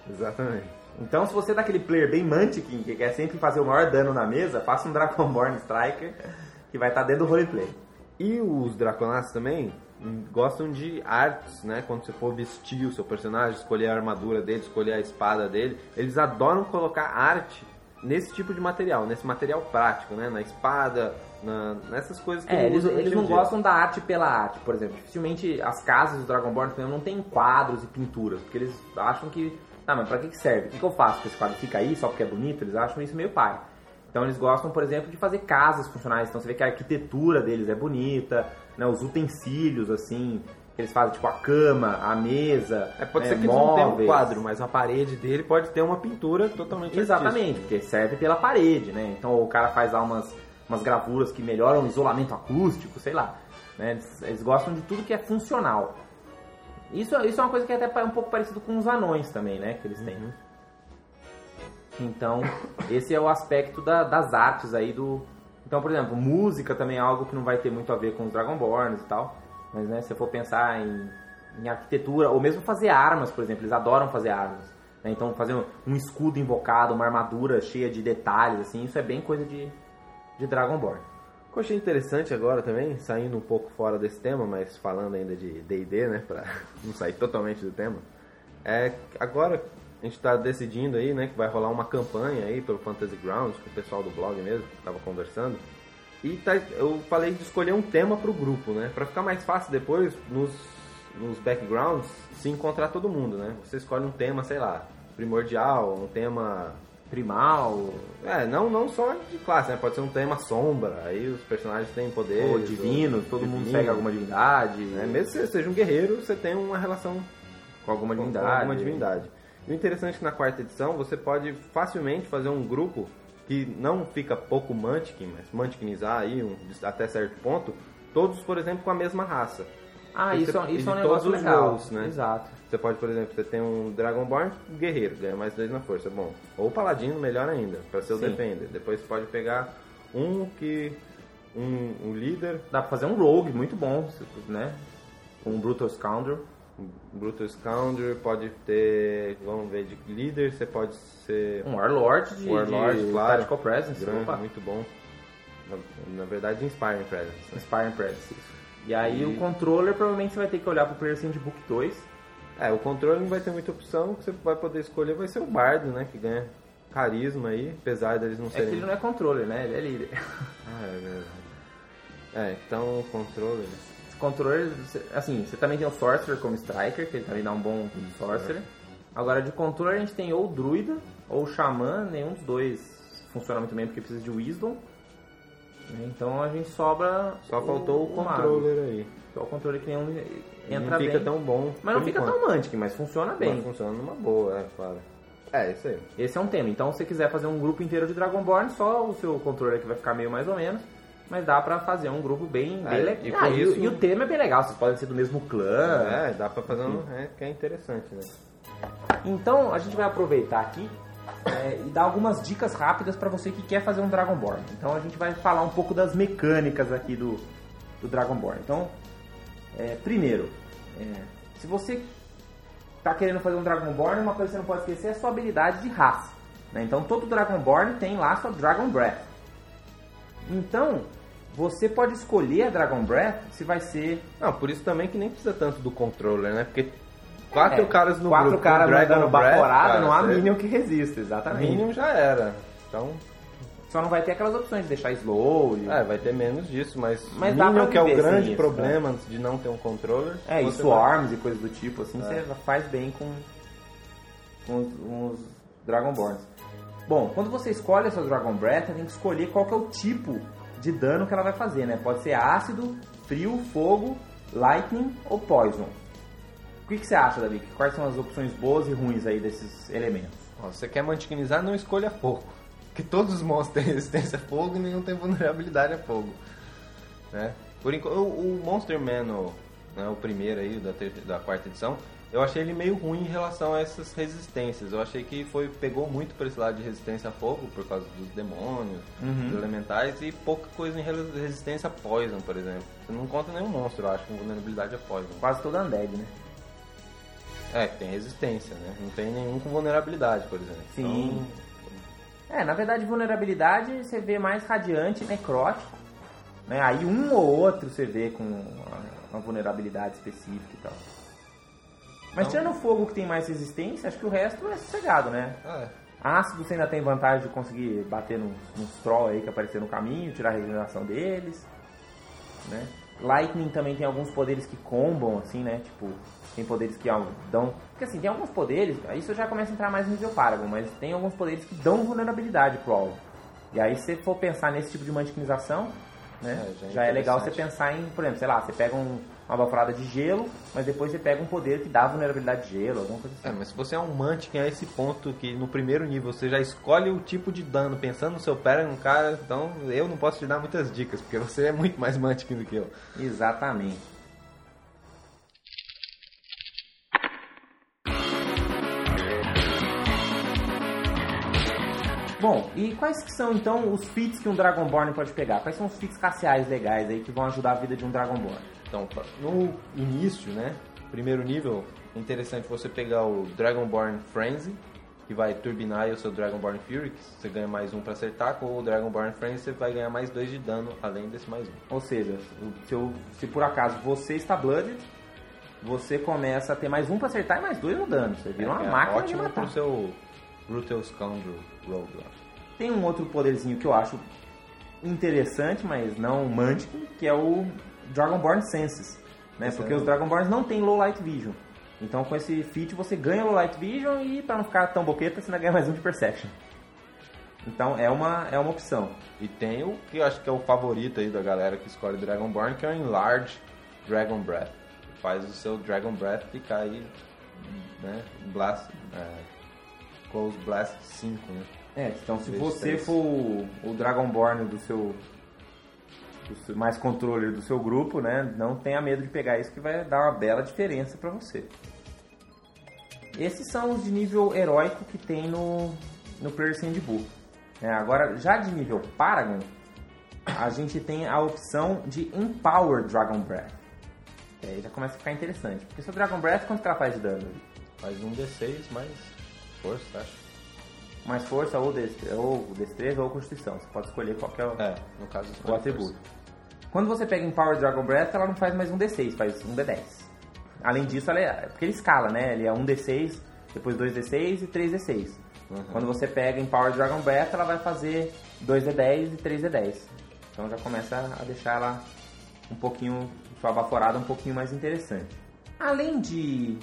Exatamente. Então, se você é daquele player bem Mantiquin, que quer sempre fazer o maior dano na mesa, faça um Dragonborn Striker, que vai estar dentro do roleplay. E os draconatos também gostam de artes, né? Quando você for vestir o seu personagem, escolher a armadura dele, escolher a espada dele, eles adoram colocar arte nesse tipo de material, nesse material prático, né? Na espada, na- nessas coisas que É, eles, eles não dia. gostam da arte pela arte, por exemplo. Dificilmente as casas do Dragonborn por exemplo, não tem quadros e pinturas, porque eles acham que. Tá, mas pra que que serve? O que, que eu faço com esse quadro? Fica aí só porque é bonito? Eles acham isso meio pai. Então eles gostam, por exemplo, de fazer casas funcionais. Então você vê que a arquitetura deles é bonita, né? Os utensílios, assim, que eles fazem, tipo a cama, a mesa, É, pode né, ser que eles não tenham um móveis. quadro, mas a parede dele pode ter uma pintura totalmente Exatamente, porque serve pela parede, né? Então o cara faz lá umas, umas gravuras que melhoram o isolamento acústico, sei lá. Né? Eles, eles gostam de tudo que é funcional. Isso, isso é uma coisa que é até um pouco parecido com os anões também, né? Que eles têm. Então, esse é o aspecto da- das artes aí do... Então, por exemplo, música também é algo que não vai ter muito a ver com os Dragonborns e tal. Mas, né, se você for pensar em, em arquitetura, ou mesmo fazer armas, por exemplo, eles adoram fazer armas. né? Então, fazer um, um escudo invocado, uma armadura cheia de detalhes, assim, isso é bem coisa de, de Dragonborn. O que eu achei interessante agora também, saindo um pouco fora desse tema, mas falando ainda de D&D, né, pra não sair totalmente do tema, é agora a gente tá decidindo aí, né, que vai rolar uma campanha aí pelo Fantasy Grounds, com o pessoal do blog mesmo, que tava conversando, e tá, eu falei de escolher um tema pro grupo, né, pra ficar mais fácil depois, nos, nos backgrounds, se encontrar todo mundo, né, você escolhe um tema, sei lá, primordial, um tema Primal, é, não, não só de classe, né? Pode ser um tema sombra, aí os personagens têm poderes. ou divino, todo mundo divino, segue alguma divindade, né? Mesmo que você seja um guerreiro, você tem uma relação com alguma com divindade. alguma divindade. E o interessante é que na quarta edição você pode facilmente fazer um grupo que não fica pouco Munchkin, mas Munchkinizar aí um, até certo ponto, todos, por exemplo, com a mesma raça. Ah, isso, você- isso é um e negócio legal. né? Exato. Você pode, por exemplo, você tem um Dragonborn guerreiro, ganha mais dois na força, bom. Ou paladino, melhor ainda, para ser o defender. Depois você pode pegar um que. um, um líder, Dá pra fazer um rogue muito bom, né? Um Brutal Scoundrel. Brutal Scoundrel, pode ter. vamos ver, de líder, você pode ser. Um Warlord de, Warlord, de claro. Tactical Presence. grande, muito bom. Na, na verdade, Inspiring Presence. né? Inspiring Presence. isso. E aí E- o controller provavelmente você vai ter que olhar pro Player's Handbook 2. É, o controle não vai ter muita opção, o que você vai poder escolher vai ser o Bardo, né? Que ganha carisma aí, apesar deles não É que serem. ele não é controller, né? Ele é líder. Ah, é verdade. É, então o controle. Esse controller, você- assim, você também tem o Sorcerer como Striker, que ele também dá um bom Sorcerer. Agora de controller a gente tem ou Druida ou Xamã, nenhum dos dois funciona muito bem porque precisa de Wisdom. Né? Então a gente sobra. Só faltou o, mago. controller aí. É o controller que nenhum Não entra fica bem. tão bom. Mas não fica enquanto. tão mantic, mas funciona bem. Mas funciona numa boa, é, claro. É, isso aí. Esse é um tema. Então, se você quiser fazer um grupo inteiro de Dragonborn, só o seu controller que vai ficar meio mais ou menos. Mas dá pra fazer um grupo bem, bem É, legal. e Ah, e, isso- e o tema é bem legal. Vocês podem ser do mesmo clã. É, dá pra fazer um. É, que é interessante, né? Então, a gente vai aproveitar aqui é, e dar algumas dicas rápidas pra você que quer fazer um Dragonborn. Então, a gente vai falar um pouco das mecânicas aqui do, do Dragonborn. Então, é, primeiro, é, se você tá querendo fazer um Dragonborn, uma coisa que você não pode esquecer é a sua habilidade de raça. né? Então, todo Dragonborn tem lá sua Dragon Breath. Então, você pode escolher a Dragon Breath se vai ser Não, por isso também que nem precisa tanto do controller, né? Porque quatro É, caras no quatro grupo. caras Dragon mandando Breath, baforada, não há você- Minion que resista, exatamente. Minion já era. Então, Só não vai ter aquelas opções de deixar slow. e- é, vai ter menos disso, mas, Mas Minion que é o grande isso, problema de não ter um controller. É, e swarms e coisas do tipo, assim, É. você faz bem com, com os, os Dragonborns. Bom, quando você escolhe a sua Dragon Breath, você tem que escolher qual que é o tipo de dano que ela vai fazer, né? Pode ser ácido, frio, fogo, lightning ou poison. O que, que você acha, Davi? Quais são as opções boas e ruins aí desses elementos? Ó, você quer mantiquinizar, não escolha fogo. Porque todos os monstros têm resistência a fogo e nenhum tem vulnerabilidade a fogo. Né? Por enquanto, o, o Monster Man, o, né, o primeiro aí, da, ter- da quarta edição, eu achei ele meio ruim em relação a essas resistências. Eu achei que foi pegou muito por esse lado de resistência a fogo, por causa dos demônios, Uhum. dos elementais, e pouca coisa em resistência a poison, por exemplo. Você não encontra nenhum monstro, eu acho, com vulnerabilidade a poison. Quase todo undead, né? É, que tem resistência, né? Não tem nenhum com vulnerabilidade, por exemplo. Sim. É, na verdade, vulnerabilidade você vê mais radiante necrótico. Né? Aí um ou outro você vê com uma, uma vulnerabilidade específica e tal. Mas Então- tirando o fogo que tem mais resistência, acho que o resto é sossegado, né? Então, é. Ácido você ainda tem vantagem de conseguir bater nos, nos troll aí que aparecer no caminho, tirar a regeneração deles. Né? Lightning também tem alguns poderes que combam, assim, né? Tipo, tem poderes que ó, dão. Porque assim, tem alguns poderes, isso já começa a entrar mais no nível Paragon, mas tem alguns poderes que dão vulnerabilidade pro alvo. E aí, se você for pensar nesse tipo de mantiquinização, né, É, já é já é legal você pensar em, por exemplo, sei lá, você pega um- uma baforada de gelo, mas depois você pega um poder que dá vulnerabilidade de gelo, alguma coisa É, assim. mas se você é um Mantic a esse ponto que no primeiro nível você já escolhe o tipo de dano pensando no seu Paragon, cara, então eu não posso te dar muitas dicas, porque você é muito mais Mantic do que eu. Exatamente. Bom, e quais que são então os feats que um Dragonborn pode pegar? Quais são os feats caciais legais aí que vão ajudar a vida de um Dragonborn? Então, no início, né, primeiro nível, é interessante você pegar o Dragonborn Frenzy, que vai turbinar o seu Dragonborn Fury, que você ganha mais um pra acertar, com o Dragonborn Frenzy você vai ganhar mais dois de dano, além desse mais um. Ou seja, se, eu- se por acaso você está blooded, você começa a ter mais um pra acertar e mais dois no dano. Você vira uma é máquina de ótimo matar. pro seu Brutal Scoundrel Rogue lá. Tem um outro poderzinho que eu acho interessante, mas não Mantic, que é o Dragonborn Senses. Né? Esse Porque é os Dragonborns não tem Low Light Vision. Então com esse feat você ganha Low Light Vision e pra não ficar tão boqueta, você ainda ganha mais um de Perception. Então é uma, é uma opção. E tem o que eu acho que é o favorito aí da galera que escolhe Dragonborn, que é o Enlarge Dragon Breath. Faz o seu Dragon Breath ficar aí, né, Blast, é, Close Blast 5, né? É, então se você três. for o, o Dragonborn do seu- mais controller do seu grupo, né, não tenha medo de pegar isso que vai dar uma bela diferença pra você. Esses são os de nível heróico que tem no, no Player's Handbook. É, agora, já de nível Paragon, a gente tem a opção de Empower Dragon Breath. Que aí já começa a ficar interessante. Porque seu Dragon Breath, quanto que ela faz de dano? Faz um D6 mais força, acho. Mais força ou, destre ou destreza ou constituição. Você pode escolher qual é o... É, no caso o atributo. Quando você pega em Power Dragon Breath, ela não faz mais um D6, faz um D10. Além disso, ela é, porque ele escala, né? Ele é um D6, depois 2D6 e 3D6. Uhum. Quando você pega em Power Dragon Breath, ela vai fazer 2D10 e 3D10. Então já começa a deixar ela um pouquinho, sua baforada um pouquinho mais interessante. Além de,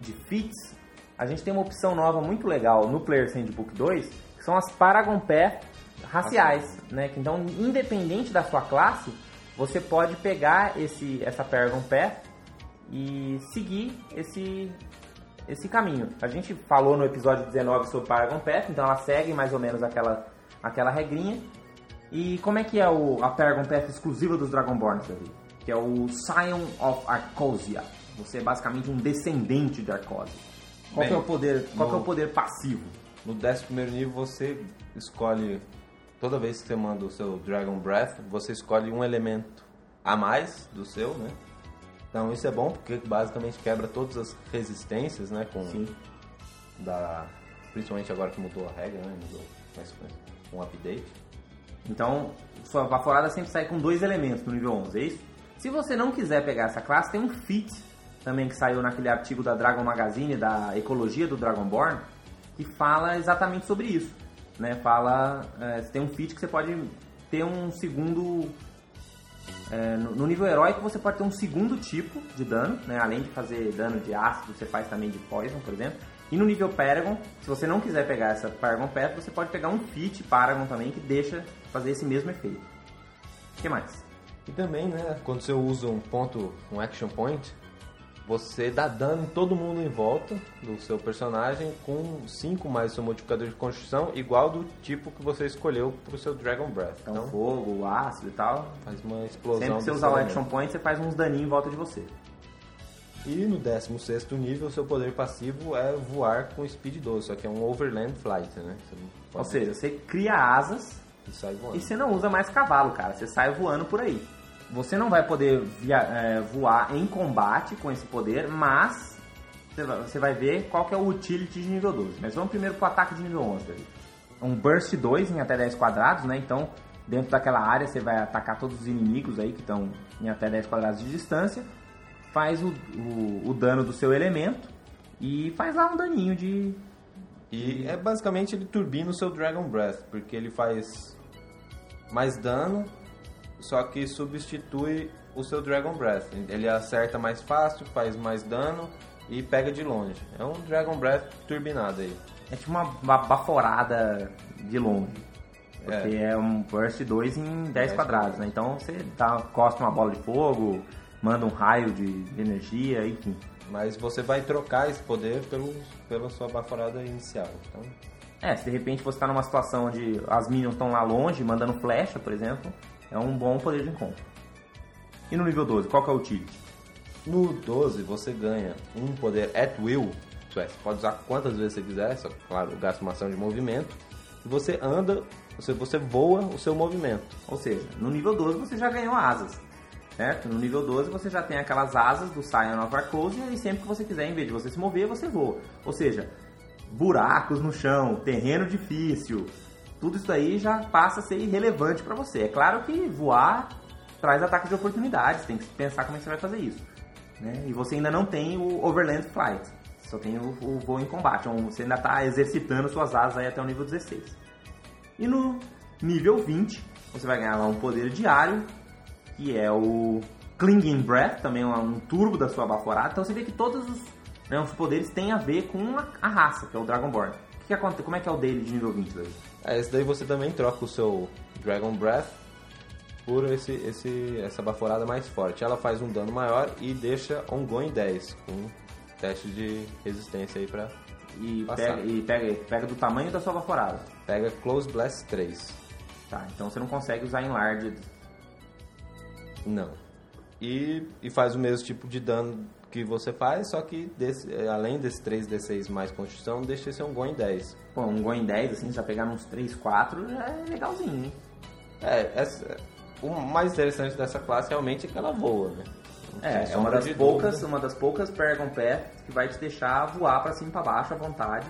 de feats, a gente tem uma opção nova muito legal no Player's Handbook 2, que são as Paragon Path raciais, né? Que Então, independente da sua classe, você pode pegar esse, essa Paragon Path e seguir esse, esse caminho. A gente falou no episódio 19 sobre Paragon Path, então ela segue mais ou menos aquela, aquela regrinha. E como é que é o, a Paragon Path exclusiva dos Dragonborns, Davi? Que é o Scion of Arcosia. Você é basicamente um descendente de Arcosia. Qual Bem, que é o poder, qual que é o no- poder passivo? No 11 nível você escolhe, toda vez que você manda o seu Dragon Breath, você escolhe um elemento a mais do seu, né? Então isso é bom porque basicamente quebra todas as resistências, né? Com, Sim. da, principalmente agora que mudou a regra, né? Mudou com um update. Então, sua baforada sempre sai com dois elementos no nível 11, é isso? Se você não quiser pegar essa classe, tem um feat também que saiu naquele artigo da Dragon Magazine, da ecologia do Dragonborn, que fala exatamente sobre isso. Né? Fala, é, tem um feat que você pode ter um segundo... é, no, nível heróico você pode ter um segundo tipo de dano, né? além de fazer dano de ácido, você faz também de poison, por exemplo. E no nível Paragon, se você não quiser pegar essa Paragon Path, você pode pegar um Feat Paragon também que deixa fazer esse mesmo efeito. O que mais? E também, né? Quando você usa um ponto, um action point, você dá dano em todo mundo em volta do seu personagem com 5 mais seu modificador de construção, igual do tipo que você escolheu pro seu Dragon Breath. Então, Então fogo, ácido e tal. faz uma explosão. Sempre que você usar o. Action Point, você faz uns daninhos em volta de você. E no 16 nível, seu poder passivo é voar com Speed 12, só que é um Overland Flight, né? Ou seja, você cria asas e sai voando. e você não usa mais cavalo, cara. Você sai voando por aí. Você não vai poder via- é, voar em combate com esse poder, mas você vai, ver qual que é o utility de nível 12. Mas vamos primeiro pro ataque de nível 11, Davi. Um Burst 2 em até 10 quadrados, né? Então, dentro daquela área, você vai atacar todos os inimigos aí que estão em até 10 quadrados de distância. Faz o, o, o dano do seu elemento e faz lá um daninho de... E é basicamente ele turbina o seu Dragon Breath, porque ele faz mais dano, só que substitui o seu Dragon Breath. Ele acerta mais fácil, faz mais dano e pega de longe. É um Dragon Breath turbinado aí. É tipo uma ba- baforada de longe. Porque é, um burst 2 em 10 quadrados, né? Então você dá, costa uma bola de fogo, manda um raio de, de energia, enfim. Mas você vai trocar esse poder pelo, pela sua baforada inicial. Então, É, se de repente você tá numa situação onde as minions estão lá longe, mandando flecha, por exemplo, é um bom poder de encontro. E no nível 12, qual que é o utility? no 12 você ganha um poder at will, isso é, você pode usar quantas vezes você quiser, só claro, gasta uma ação de movimento. E você anda, você, você voa o seu movimento. Ou seja, no nível 12 você já ganhou asas. Certo? No nível 12 você já tem aquelas asas do Scion of Arcosia e sempre que você quiser, em vez de você se mover, você voa. Ou seja, buracos no chão, terreno difícil, tudo isso aí já passa a ser irrelevante para você. É claro que voar traz ataques de oportunidades, tem que pensar como é que você vai fazer isso. Né? E você ainda não tem o Overland Flight, só tem o, o voo em combate, então você ainda está exercitando suas asas aí até o nível 16. E no nível 20, você vai ganhar lá um poder diário, que é o Clinging Breath, também é um turbo da sua baforada. Então você vê que todos os, né, os poderes têm a ver com a, raça, que é o Dragonborn. Que que acontece? Como é que é o dele de nível 20 daí? É, esse daí você também troca o seu Dragon Breath por esse, esse, essa baforada mais forte. Ela faz um dano maior e deixa ongoing 10, com teste de resistência aí pra E, Passar. pega, e pega, pega do tamanho da sua baforada. Pega Close Blast 3. Tá, então você não consegue usar Enlarged. Não. E, e faz o mesmo tipo de dano que você faz, só que desse- eh, além desse 3d6 mais construção, deixa esse ongoing 10. Pô, um Goin 10, assim, já pegar uns 3, 4, já é legalzinho, hein? É, essa- o mais interessante dessa classe realmente é que ela voa, né? Não É, é uma das poucas, dúvida. uma das poucas Paragon Path que vai te deixar voar pra cima e pra baixo à vontade.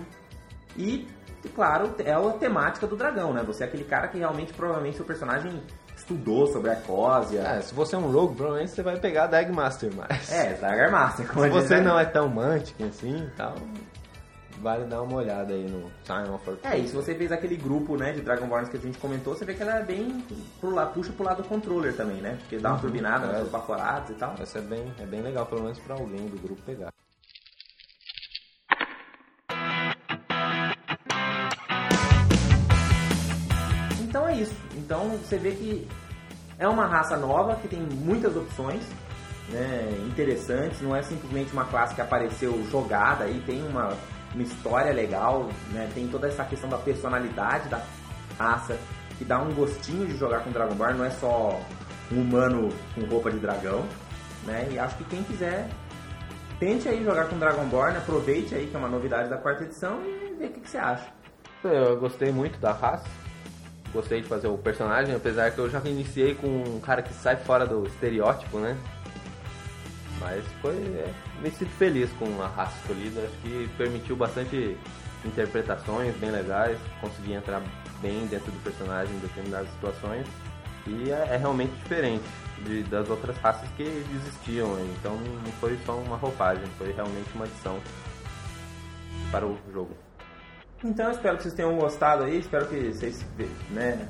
E, e, claro, é a temática do dragão, né? Você é aquele cara que realmente, provavelmente, seu personagem estudou sobre a Cósia. É, se você é um rogue, provavelmente você vai pegar Dag Master, mas... É, Dagger Master. como Se a você vai- não é tão Mantic assim e tal, vale dar uma olhada aí no Sign of É, e se você fez aquele grupo, né, de Dragonborns que a gente comentou, você vê que ela é bem... Pro lado, puxa pro lado do controller também, né? Porque dá uma turbinada nas é. suas baforadas e tal. Essa é bem, é bem legal, pelo menos pra alguém do grupo pegar. Então é isso. Então você vê que é uma raça nova que tem muitas opções né, interessantes. Não é simplesmente uma classe que apareceu jogada aí, tem uma, uma história legal, né, tem toda essa questão da personalidade da raça que dá um gostinho de jogar com Dragonborn. Não é só um humano com roupa de dragão. Né, e acho que quem quiser tente aí jogar com Dragonborn, aproveite aí que é uma novidade da quarta edição e vê o que, que você acha. Eu gostei muito da raça. Gostei de fazer o personagem, apesar que eu já iniciei com um cara que sai fora do estereótipo, né? Mas foi. é, me sinto feliz com a raça escolhida. Acho que permitiu bastante interpretações bem legais. Consegui entrar bem dentro do personagem em determinadas situações. E é, é realmente diferente de- das outras raças que existiam. né? Então não foi só uma roupagem, foi realmente uma adição para o jogo. Então espero que vocês tenham gostado aí, espero que vocês né,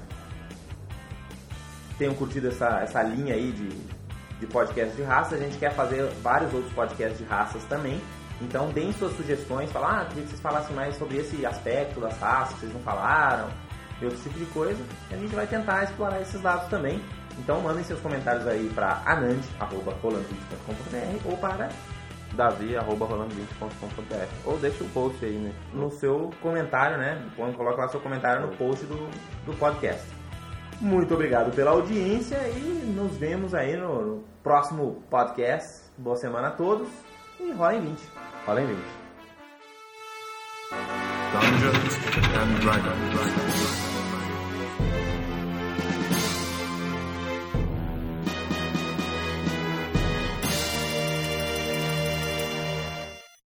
tenham curtido essa, essa linha aí de, de podcast de raça. A gente quer fazer vários outros podcasts de raças também. Então deem suas sugestões, falar, ah, queria que vocês falassem mais sobre esse aspecto das raças que vocês não falaram, e outro tipo de coisa. E a gente vai tentar explorar esses dados também. Então mandem seus comentários aí para anand.rolando20.com.br ou para davi.rolando20.com.br ou deixa o post aí, né? no seu comentário, né? Coloca lá seu comentário no post do, do podcast. Muito obrigado pela audiência e nos vemos aí no, no próximo podcast. Boa semana a todos e rola em 20. Fala em 20. Dungeons and Dragons.